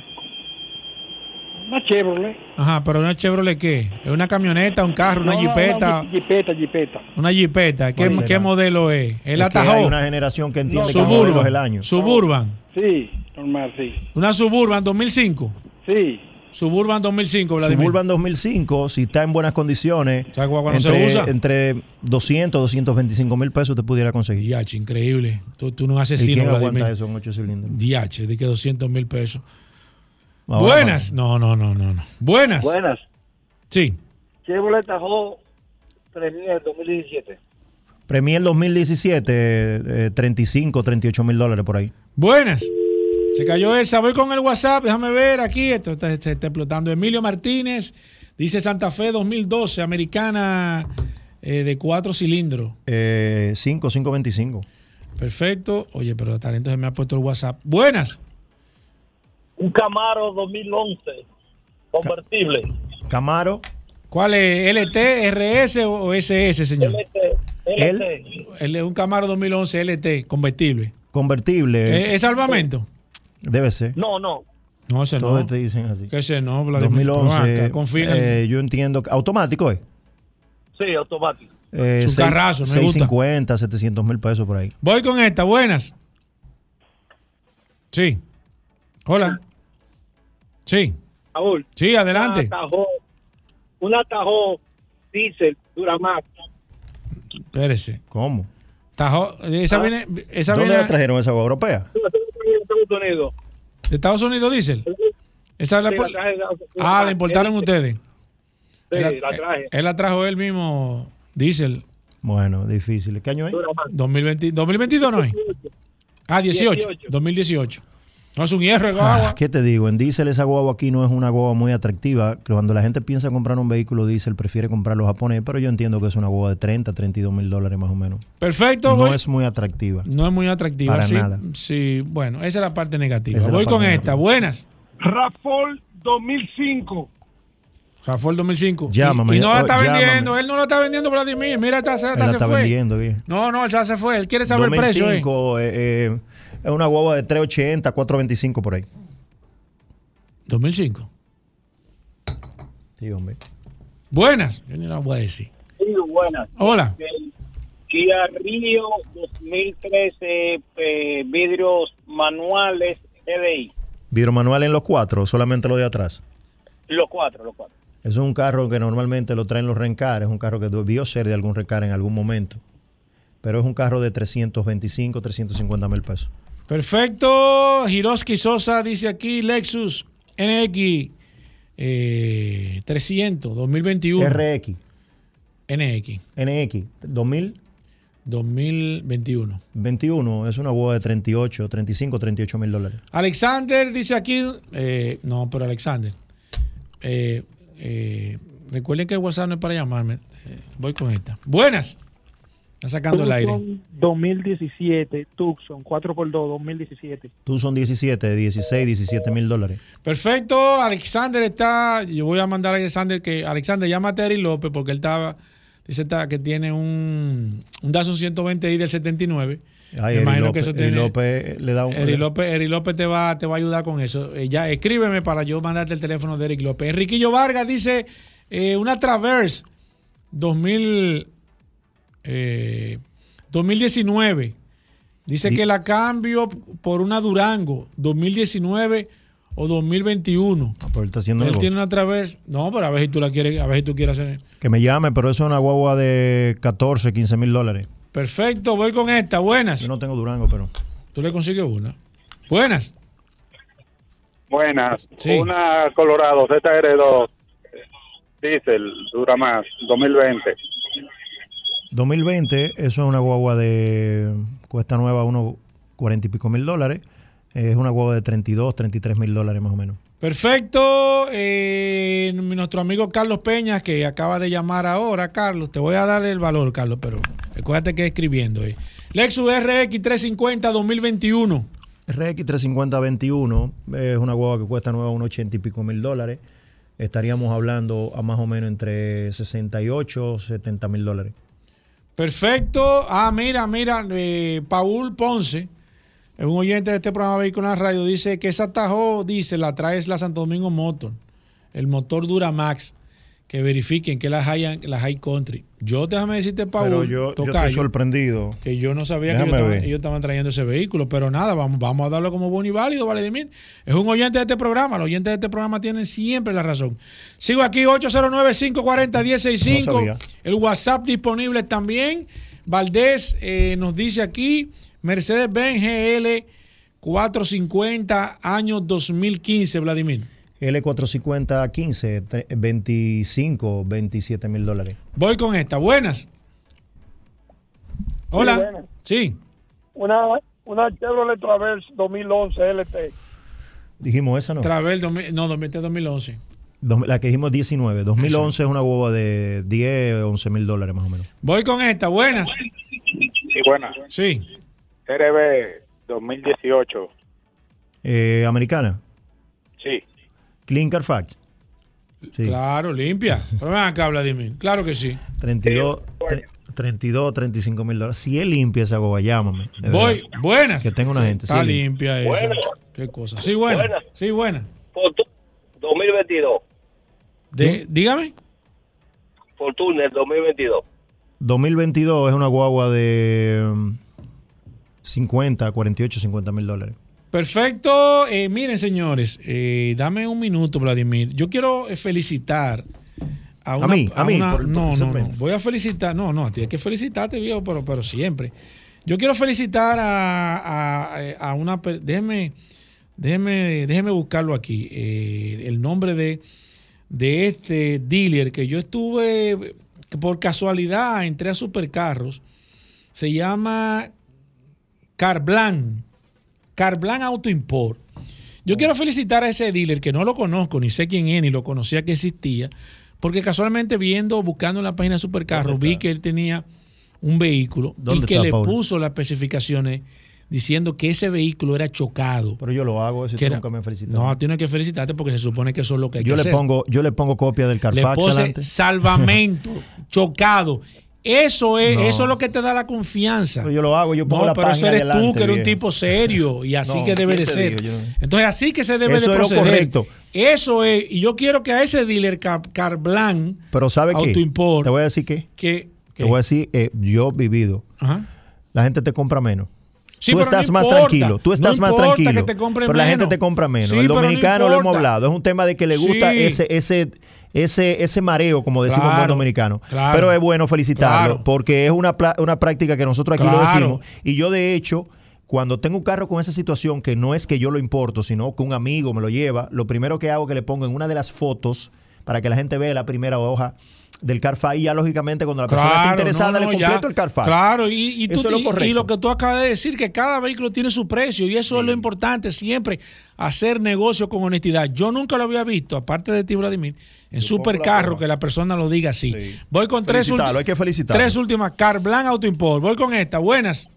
Una Chevrolet. Ajá, pero una Chevrolet qué? ¿Es una camioneta, un carro, una No, no, jipeta? una jipeta, jipeta. Una jipeta. ¿Qué, qué modelo es? ¿El Es que hay una generación que entiende que el Suburban. es el año. Suburban. Sí, normal, sí. Una Suburban 2005. Sí. Suburban 2005, Vladimir. Suburban 2005, si está en buenas condiciones, no se entre, usa. entre 200, 225 mil pesos te pudiera conseguir. Diache, increíble. Tú, tú no ¿Y asesino, quién Vladimir. aguanta eso en 8 cilindros? Diache, de que 200 mil pesos. Ahora, Buenas. No, no, no, no, no. Buenas. Buenas. Sí. Chevrolet Tahoe Premier 2017. Premier 2017, eh, 35, 38 mil dólares por ahí. Buenas. Se cayó esa. Voy con el WhatsApp. Déjame ver aquí. Esto está, se está explotando. Emilio Martínez. Dice Santa Fe 2012. Americana eh, de cuatro cilindros. Eh, 5, 525. Perfecto. Oye, pero talento se me ha puesto el WhatsApp. Buenas. Un Camaro 2011, convertible. Camaro. ¿Cuál es? ¿LT, RS o SS, señor? El El- un Camaro 2011 LT, convertible. convertible. ¿Es, es salvamento? Debe ser. No, no. No, ese Todos no. te dicen así. Que ese no, Vladimir. 2011. Acá, confía en el- eh, yo entiendo. que- ¿Automático es? Sí, automático. Eh, un seis- carrazo, me gusta. 650, 700 mil pesos por ahí. Voy con esta, buenas. Sí. Hola. Sí. Raúl. Sí, adelante. Un atajo, un atajo diésel Duramax. Espérese. ¿Cómo? Tajo, esa Ah. viene, esa ¿Dónde viene la trajeron esa agua europea? Estados Unidos. de Estados Unidos, diésel. Esa la, Sí, por- la traje de- ah, la importaron Él- ustedes. Sí, Él la- la traje. Él la trajo él mismo, diésel. Bueno, difícil. ¿Qué año es? 2020, 2022 no es. Ah, 18. 18. 2018. No es un hierro de Ah, agua. ¿Qué te digo? En diésel esa guagua aquí no es una guagua muy atractiva. Cuando la gente piensa comprar un vehículo diésel, prefiere comprarlo japonés, pero yo entiendo que es una guagua de 30, 32 mil dólares más o menos. Perfecto. No voy- es muy atractiva. No es muy atractiva. Para sí, nada. Sí, bueno, esa es la parte negativa. Esa es Voy parte con negativa. esta. Buenas. Rafol 2005. sea, fue el 2005. Llámame, Y, y no la oh, está llámame. vendiendo. Él no la está vendiendo, Vladimir. Mira, esta, esta Él la se está fue. vendiendo, bien. No, no, ya se fue. Él quiere saber el precio. ¿eh? 2005 eh, eh, es una guagua de 380, 425 por ahí. 2005. Sí, hombre. Buenas. Yo ni la voy a decir. Sí, buenas. Hola. El Kia Río 2013, eh, vidrios manuales GDI. Vidrio manual en los cuatro, solamente lo de atrás. Los cuatro, los cuatro. Es un carro que normalmente lo traen los rencar, es un carro que debió ser de algún rencar en algún momento. Pero es un carro de 325, 350 mil pesos. Perfecto. Hiroski Sosa dice aquí Lexus NX eh, 300 2021. RX. NX. NX 2000. 2021. 21 es una guagua de 38, 35, 38 mil dólares. Alexander dice aquí, eh, no, pero Alexander, eh, eh, recuerden que el WhatsApp no es para llamarme. Voy con esta. Buenas. Está sacando el aire. Tucson 2017, Tucson 4x2 2017. Tú son 17, 16, 17 mil dólares. Perfecto, Alexander está. Yo voy a mandar a Alexander que. Alexander, llámate a Eri López porque él estaba. Dice está, que tiene un, un Datsun 120i del 79. Ay, Me Eri imagino López, que eso Eri tiene- López le da un. Eri López, Eri López te va, te va a ayudar con eso. Eh, ya, escríbeme para yo mandarte el teléfono de Eric López. Enriquillo Vargas dice eh, una Traverse 2000, eh, 2019. Dice Di- que la cambio por una Durango 2019 o 2021. Ah, pues él está haciendo Él negocio. tiene una Traverse. No, pero a ver si tú la quieres, a ver si tú quieres hacer. Que me llame, pero eso es una guagua de 14, 15 mil dólares. Perfecto, voy con esta. Buenas. Yo no tengo Durango, pero. Tú le consigues una. Buenas. Buenas. Sí. Una Colorado ZR2 Diesel dura más, 2020. 2020, eso es una guagua de. Cuesta nueva unos 40 y pico mil dólares. Es una guagua de 32, 33 mil dólares más o menos. Perfecto. eh, nuestro amigo Carlos Peña, que acaba de llamar ahora, Carlos, te voy a dar el valor, Carlos, pero recuérdate que escribiendo. eh. Lexus RX 350 2021. RX 350 21 es una guagua que cuesta nueva unos 80 y pico mil dólares. Estaríamos hablando a más o menos entre 68 70 mil dólares. Perfecto. Ah, mira, mira, eh, Paul Ponce, un oyente de este programa la Radio, dice que esa Tajo, dice, la trae es la Santo Domingo Motor, el motor Duramax, que verifiquen que la High, la high Country. Yo déjame decirte, Paul, Pero yo, yo tocayo, estoy sorprendido. que yo no sabía que ellos estaban, ver. ellos estaban trayendo ese vehículo, pero nada, vamos, vamos a darlo como bueno y válido, Vladimir. Es un oyente de este programa, los oyentes de este programa tienen siempre la razón. Sigo aquí, 809-540-1065. No. El WhatsApp disponible también. Valdés eh, nos dice aquí, Mercedes-Benz GL 450, año 2015, Vladimir. L450 15, tre- 25, 27 mil dólares. Voy con esta. Buenas. Hola. buenas. Sí. Una, una Chevrolet Traverse 2011 LT. Dijimos esa, ¿no? Travel, 2000 no, 2000, 2011. Dos- la que dijimos 19. 2011 es una guagua de 10, 11 mil dólares más o menos. Voy con esta. Buenas. Sí, buenas. Sí. RB 2018. Eh, americana. Clean Carfax. Sí. Claro, limpia. Pero ven acá, Vladimir. Claro que sí. 32, tre- 32, 35 mil dólares. Si es limpia esa guagua, llámame. Voy. verdad. Buenas. Que tengo una Sí, gente. Está sí, limpia esa. Buenas. Qué cosa. Sí, buena. Buenas. Sí, buena. Fortuna 2022. De- dígame. Fortuna 2022. 2022 es una guagua de mm, 50, 48, 50 mil dólares. Perfecto. Eh, miren, señores, eh, dame un minuto, Vladimir. Yo quiero eh, felicitar a, una, mí, a mí, una- por el- por no, no, no. Voy a felicitar. No, no, tienes que felicitarte, viejo, pero, pero siempre. Yo quiero felicitar a, a- a una. Déjeme, déjeme, déjeme buscarlo aquí. eh, el nombre de, de este dealer que yo estuve. que por casualidad entré a Supercarros. Se llama Carblan. Carblan Auto Import. Yo quiero felicitar a ese dealer que no lo conozco, ni sé quién es, ni lo conocía que existía, porque casualmente viendo, buscando en la página de Supercarro, vi que él tenía un vehículo y ¿Dónde que está, le Paul? puso las especificaciones diciendo que ese vehículo era chocado. Pero yo lo hago, eso Que era- nunca me felicitan. No, tienes que felicitarte porque se supone que eso es lo que hay yo que le hacer. pongo, yo le pongo copia del Le Carfax puse adelante. salvamento, [LAUGHS] chocado. Eso es, No. eso es lo que te da la confianza. Pero yo lo hago, yo pongo no, la pero eso eres tú, adelante, que eres un tipo serio y [LAUGHS] así No, que debe ¿quién de ser. no- Entonces, así que se debe Eso de es lo proceder. correcto. Eso es, y yo quiero que a ese dealer Car- Carblan Pero ¿sabe qué? Te voy a decir qué. que, Te voy a decir, eh, yo vivido. Ajá. La gente te compra menos. Sí, tú no estás más importa. tranquilo, tú No estás más tranquilo. que te pero la gente menos. te compra menos. Sí, el no dominicano lo hemos hablado, es un tema de que le gusta Sí. ese ese ese ese mareo, como decimos Claro, dominicano. claro. Pero es bueno felicitarlo Claro. porque es una una práctica que nosotros aquí lo decimos y yo de hecho cuando tengo un carro con esa situación que no es que yo lo importo, sino que un amigo me lo lleva, lo primero que hago es que le pongo en una de las fotos para que la gente vea la primera hoja del Carfax y ya lógicamente cuando la persona está interesada no, no, le ya. completo el Carfax. Claro, y, y tú- Eso es lo y- correcto. y lo que tú acabas de decir, que cada vehículo tiene su precio y eso es lo importante, siempre hacer negocio con honestidad. Yo nunca lo había visto, aparte de ti, Vladimir, en supercarro que la persona lo diga así. Voy con tres, hay que tres últimas, Carblan Auto Import. Voy con esta, buenas.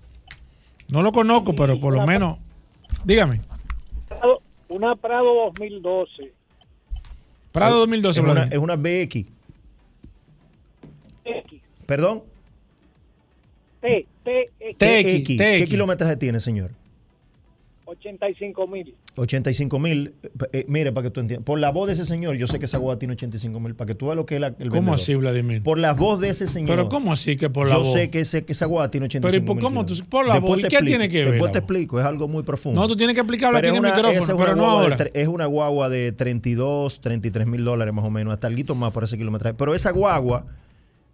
No lo conozco, pero por lo menos, dígame. Prado- Una Prado 2012. Prado 2012, es una, es una BX. Perdón. T, T, TX. ¿Qué kilometraje tiene, señor? 85 mil. 85 mil. Eh, mire, para que tú entiendas. Por la voz de ese señor, yo sé que esa guagua tiene 85 mil. Para que tú veas lo que es la, el ¿Cómo vendedor. así, Vladimir? Por la voz de ese señor. Pero ¿cómo así que por la yo voz? sé que, ese, que esa guagua tiene 85 Pero ¿y por mil cómo tú- por la Después voz? ¿Y qué explico, tiene que ver Después te explico, es algo muy profundo. No, tú tienes que explicarlo Pero aquí en el una- micrófono, esa es una pero no de es una guagua de 32, 33 mil dólares más o menos, hasta algo más por ese kilometraje. Pero esa guagua,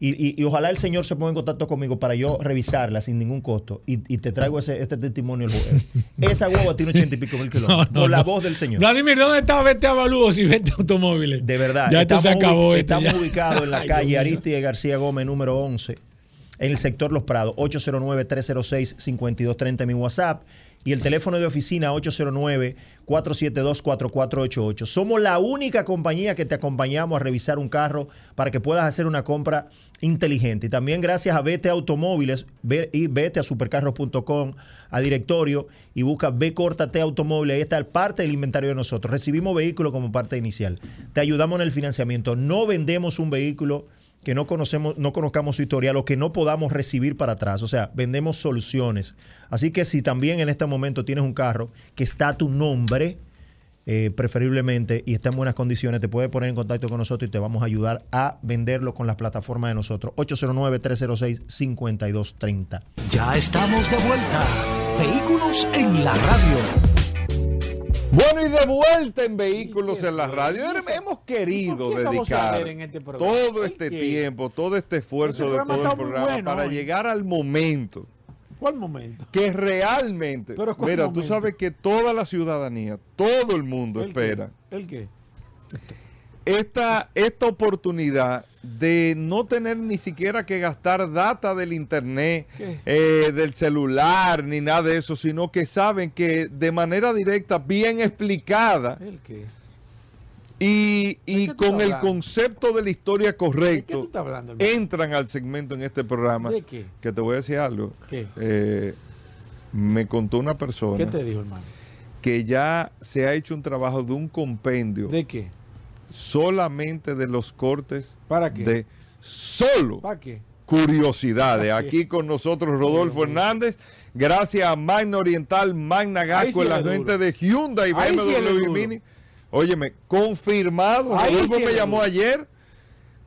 y, y- y ojalá el señor se ponga en contacto conmigo para yo revisarla sin ningún costo y, y te traigo ese, este testimonio el jueves. [LAUGHS] esa guagua tiene 80 y pico mil kilómetros. No, por la no. voz del señor. Vladimir, ¿dónde está Vete Avalúos y Vete Automóviles? De verdad. Ya esto se acabó. esto estamos ya. ubicados en la [LAUGHS] Ay, calle. Aristide García Gómez, número 11, en el sector Los Prados, 809-306-5230 mi WhatsApp y el teléfono de oficina 809-472-4488. Somos la única compañía que te acompañamos a revisar un carro para que puedas hacer una compra inteligente. Y también gracias a Vete Automóviles y vete a supercarros.com, a directorio y busca B corta Automóviles. Ahí está el parte del inventario de nosotros. Recibimos vehículos como parte inicial. Te ayudamos en el financiamiento. No vendemos un vehículo que no conocemos, no conozcamos su historial o que no podamos recibir para atrás. O sea, vendemos soluciones. Así que si también en este momento tienes un carro que está a tu nombre, eh, preferiblemente, y está en buenas condiciones, te puedes poner en contacto con nosotros y te vamos a ayudar a venderlo con las plataformas de nosotros. 809-306-5230. Ya estamos de vuelta. Vehículos en la radio. Bueno, y de vuelta en Vehículos en la Radio. Hemos querido ¿Por qué esa voz dedicar este todo ¿Es este tiempo, todo este esfuerzo Este de programa todo el programa bueno para hoy. llegar al momento ¿Cuál momento? que realmente, Pero ¿cuál mira, tú sabes que toda la ciudadanía, todo el mundo ¿El qué? espera ¿El qué? Esta, esta oportunidad de no tener ni siquiera que gastar data del internet, eh, del celular, ni nada de eso, sino que saben que de manera directa, bien explicada ¿El qué? y, y qué con el concepto de la historia ¿De qué tú correcto, hablando, entran al segmento en este programa. ¿De qué? Que te voy a decir algo. ¿Qué? Eh, me contó una persona ¿Qué te dijo, hermano? que ya se ha hecho un trabajo de un compendio ¿De qué? Solamente de los cortes ¿Para qué? de solo ¿Para qué? curiosidades. ¿Para qué? Aquí con nosotros Rodolfo Hernández, gracias a Magna Oriental, Magna Gasco, sí la gente de Hyundai, sí BMW y duro. Mini. Óyeme, confirmado, Rodolfo sí me llamó ayer,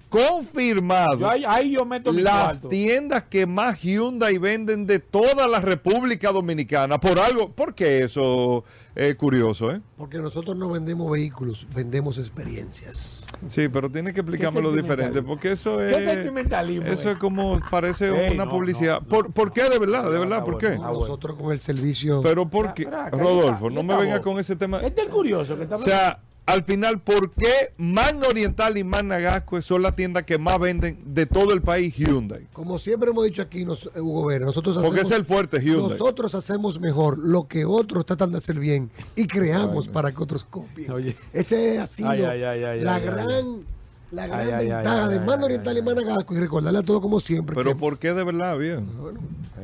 confirmado. Yo ahí, ahí yo meto las cuarto. tiendas que más Hyundai venden de toda la República Dominicana. Por algo, ¿por qué eso es curioso, eh? Porque nosotros no vendemos vehículos, vendemos experiencias. Sí, pero tiene que explicármelo diferente, porque eso ¿Qué es... sentimentalismo Eso es? es como, parece Ey, una no, publicidad. no, ¿Por, por qué de verdad? ¿De verdad? ¿Por qué? Nosotros con el servicio. Pero ¿por qué? Rodolfo, no me venga con ese tema. Este es el curioso que está O sea, al final, ¿por qué Magna Oriental y Magna Gasco son las tiendas que más venden de todo el país Hyundai? Como siempre hemos dicho aquí, nos, eh, Hugo Vera, nosotros Porque hacemos, es el fuerte Hyundai. Nosotros hacemos mejor lo que otros tratan de hacer bien y creamos para que otros copien. Oye. Ese ha sido Ay, ay, ay, ay, la ay, ay, gran, la gran Ay, ay, ventaja ay, de ay, Oriental y Managasco y recordarle a todo como siempre. Pero que- ¿por qué de verdad, bien?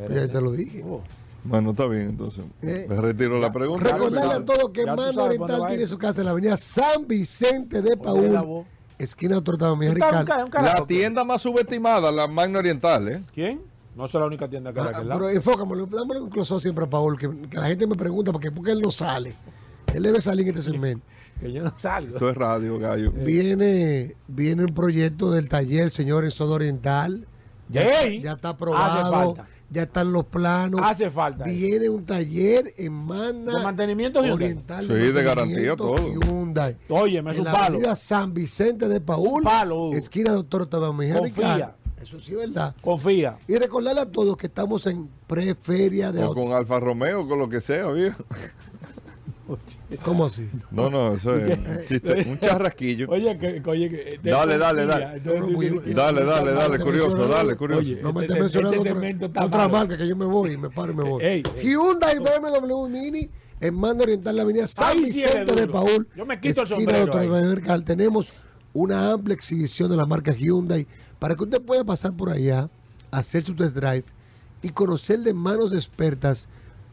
ya te lo dije. Oh. Bueno, está bien, entonces. Eh, Me retiro la pregunta. Recordarle a todos que cuándo Oriental tiene su casa en la avenida San Vicente de la Paúl, esquina de Torta Domingo Un cara- un Ricardo. La tienda más subestimada, la Magna Oriental, ¿eh? ¿Quién? No es la única tienda que hay Ah, lado. pero enfócamelo, dámosle un close siempre a Paul, que, que la gente me pregunta porque, porque él no sale. Él debe salir en este [LAUGHS] segmento. Que yo no salgo. Esto es radio, gallo. Viene, viene un proyecto del taller, señor, en zona oriental. Ya, ¡Ey! ya está Hace aprobado. Ya están los planos. Hace falta. eso. Viene un taller en Mana ¿De mantenimiento Hyundai? Oriental. Sí, de mantenimiento garantía, todo. Hyundai. Es en un la palo. avenida San Vicente de Paúl, Un palo, Hugo. esquina Doctor Tabamejía Confía. Eso sí es verdad. Confía. Y recordarle a todos que estamos en preferia de O auto. con Alfa Romeo, con lo que sea, viejo. ¿Cómo así? No, no, eso es un [LAUGHS] chiste, un charrasquillo. Oye, que, oye, que. Dale, dale, dale. No, muy- Dale, dale, dale, curioso, dale, curioso. Oye, No me Este estés se- mencionando este otra, marca que yo me voy y me paro y me voy. Ey, ey. Hyundai BMW Mini en Mando Oriental, la avenida San sí Vicente de. Paúl. Yo me quito el sombrero ahí. Tenemos una amplia exhibición de la marca Hyundai para que usted pueda pasar por allá, hacer su test drive y conocer de manos de expertas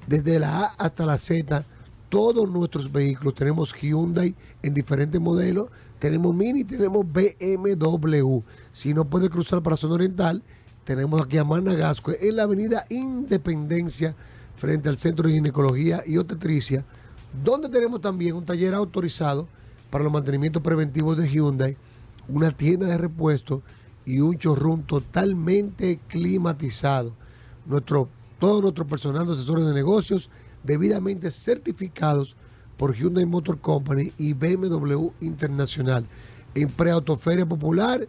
desde la A hasta la Z todos nuestros vehículos. Tenemos Hyundai en diferentes modelos, tenemos Mini, tenemos BMW. Si no puede cruzar para zona oriental, tenemos aquí a Managasco en la avenida Independencia frente al Centro de Ginecología y Obstetricia, donde tenemos también un taller autorizado para los mantenimientos preventivos de Hyundai, una tienda de repuestos y un showroom totalmente climatizado. Nuestro, todo nuestro personal de asesores de negocios debidamente certificados por Hyundai Motor Company y BMW Internacional. En Preautoferia Popular,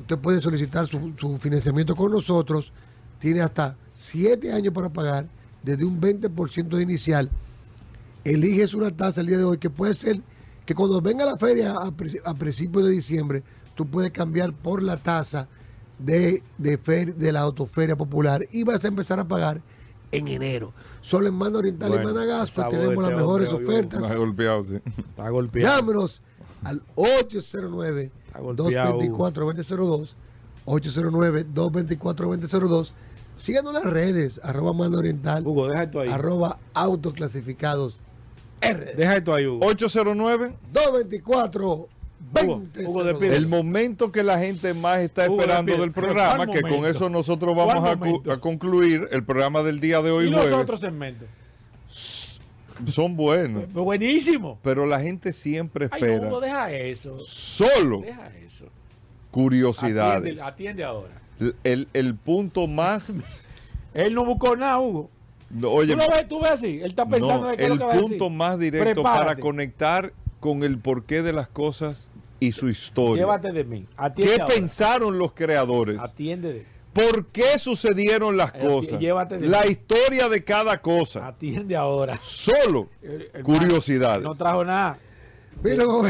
usted puede solicitar su, su financiamiento con nosotros. Tiene hasta 7 años para pagar, desde un 20% de inicial. Eliges una tasa el día de hoy que puede ser que cuando venga la feria a, pri- a principios de diciembre, tú puedes cambiar por la tasa de, de, fer- de la autoferia popular y vas a empezar a pagar en enero. Solo en Mano Oriental Bueno, y Managasco tenemos las mejores ofertas. Está golpeado, sí. Está golpeado. Llámenos al 809 golpeado, 224 2002 809 224 2002 Síganos en las redes, arroba Mano Oriental, Hugo, deja esto ahí. arroba autoclasificados RD. Deja esto ahí, Hugo. 809. 224 20 Hugo, despide. El momento que la gente más está Hugo, esperando del programa, ¿cuál que con eso nosotros vamos ¿Cuál a, concluir el programa del día de hoy y los jueves. otros segmentos. Son buenos. [LAUGHS] Buenísimo. Pero la gente siempre espera no, Hugo, deja eso. solo Deja eso. curiosidades. Atiende, atiende ahora. El, el punto más. [LAUGHS] Él no buscó nada, Hugo. no, oye, tú lo ves, tú ves así. Él está pensando no, de qué es lo el que va a decir. punto más directo Prepárate. para conectar con el porqué de las cosas y su historia. Llévate de mí. Atiende ¿Qué ahora. pensaron los creadores? Atiende de ¿Por qué sucedieron las Eh, cosas? llévate de La mí. historia de cada cosa. Atiende ahora. Solo Eh, hermano, curiosidades. No trajo nada. Mira, Hugo,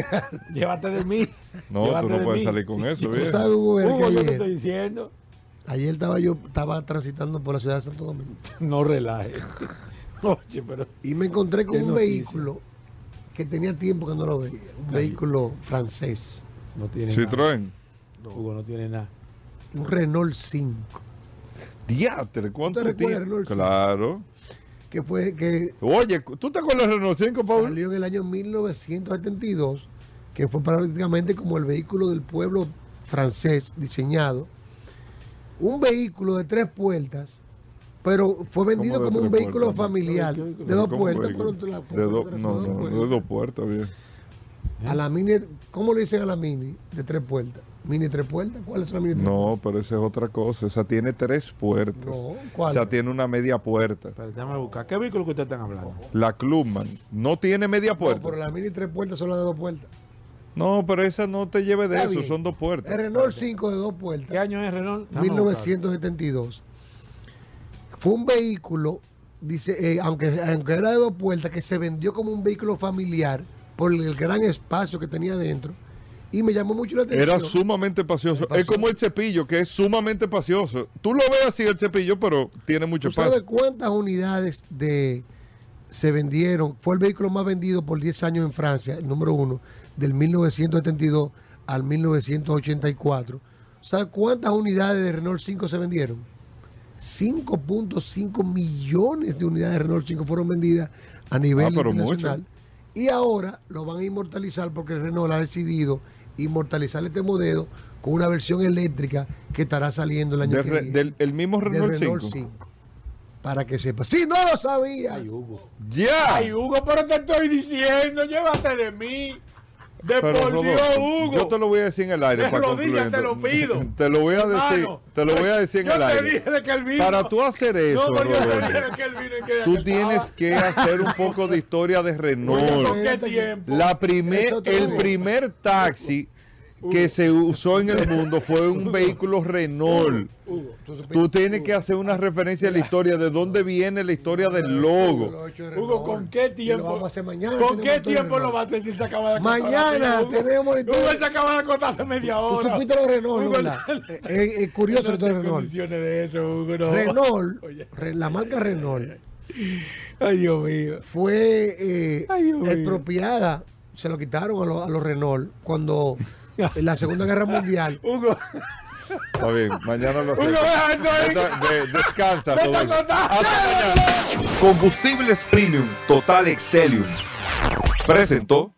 Llévate de mí. [LAUGHS] No, Llévate tú no de puedes mí. salir con eso. tú sabes, Hugo, yo te ayer, estoy diciendo. ayer estaba yo estaba transitando por la ciudad de Santo Domingo No relaje. [LAUGHS] Oye, pero. y me encontré con un noticia. vehículo que tenía tiempo que no lo veía, un vehículo francés, No tiene nada. Citroën. Hugo no tiene nada. un Renault 5, Diatre, ¿cuánto ¿Tú te recuerdas? Renault? Claro. que fue que Oye, ¿tú te acuerdas del Renault 5, Paul? salió en el año 1972, que fue prácticamente como el vehículo del pueblo francés diseñado. Un vehículo de tres puertas, pero fue vendido ¿Cómo de como un vehículo puertas? familiar, de dos ¿Cómo puertas. pero la- De do- no, dos no, puertas. de dos puertas, bien. A la mini, ¿cómo le dicen a la mini de tres puertas? ¿Mini tres puertas? ¿Cuáles son las mini tres No, pero esa es otra cosa. Esa tiene tres puertas. No, ¿cuál? O sea, tiene una media puerta. Pero déjame buscar. ¿Qué vehículo que ustedes están hablando? La Clubman no tiene media No, puerta. pero las mini tres puertas son las de dos puertas. No, pero esa no te lleve de Está eso, bien. son dos El puertas. Renault 5 de dos puertas. ¿Qué año es Renault? Déjame 1972. Fue un vehículo, dice, eh, aunque, aunque era de dos puertas, que se vendió como un vehículo familiar por el gran espacio que tenía dentro. Y me llamó mucho la atención. Era sumamente pacioso. Espacioso. Es como el cepillo, que es sumamente pacioso. Tú lo ves así el cepillo, pero tiene mucho ¿Tú sabes espacio. cuántas unidades de se vendieron? Fue el vehículo más vendido por 10 años en Francia, el número uno, del 1972 al 1984. ¿Sabes cuántas unidades de Renault 5 se vendieron? 5.5 millones de unidades de Renault 5 fueron vendidas a nivel Ah, internacional. mucho. Y ahora lo van a inmortalizar porque Renault ha decidido inmortalizar este modelo con una versión eléctrica que estará saliendo el año Del que re- viene. del el mismo Renault, Renault 5. Para que sepa. Si no lo sabías. ¡Ya! Ay, Hugo, pero te estoy diciendo, llévate de mí. De Pero, por Rodolfo, Dios, Hugo. Yo te lo voy a decir en el aire De para rodillas te lo pido. [LAUGHS] Te lo voy a decir, te lo voy a decir en yo el te aire. dije de que él vino. Para tú hacer eso, No, Rodolfo, dije de que él vino y que tú tienes que hacer un poco de historia de Renault. ¿Con qué tiempo? La primer, el primer taxi que se usó en el mundo fue un vehículo Renault. Tú tienes que hacer una referencia a la historia de dónde viene la historia del logo. Hugo, ¿con qué tiempo? vamos a hacer mañana, ¿Con qué tiempo lo va a hacer si se acaba de acostar? Mañana Hugo? tenemos el- Hugo se acaba de acostar hace media Tú hora. supiste lo de Renault, Hugo, ¿verdad? [LAUGHS] Eh, eh, es curioso no de Renault. de eso, Hugo, no. Renault, Oye. la marca Renault, Ay, Dios mío. fue eh, Ay, Dios mío. expropiada, se lo quitaron a, los- a los Renault cuando en la Segunda Guerra Mundial. [LAUGHS] Hugo. Está bien, mañana lo hacemos. Hugo, deja eso ahí. Vete- ve- Descansa. Hasta mañana. Combustibles Premium Total Excelium. Presentó.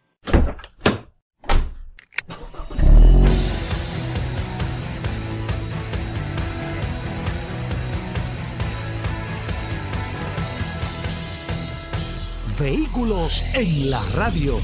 Vehículos en la radio.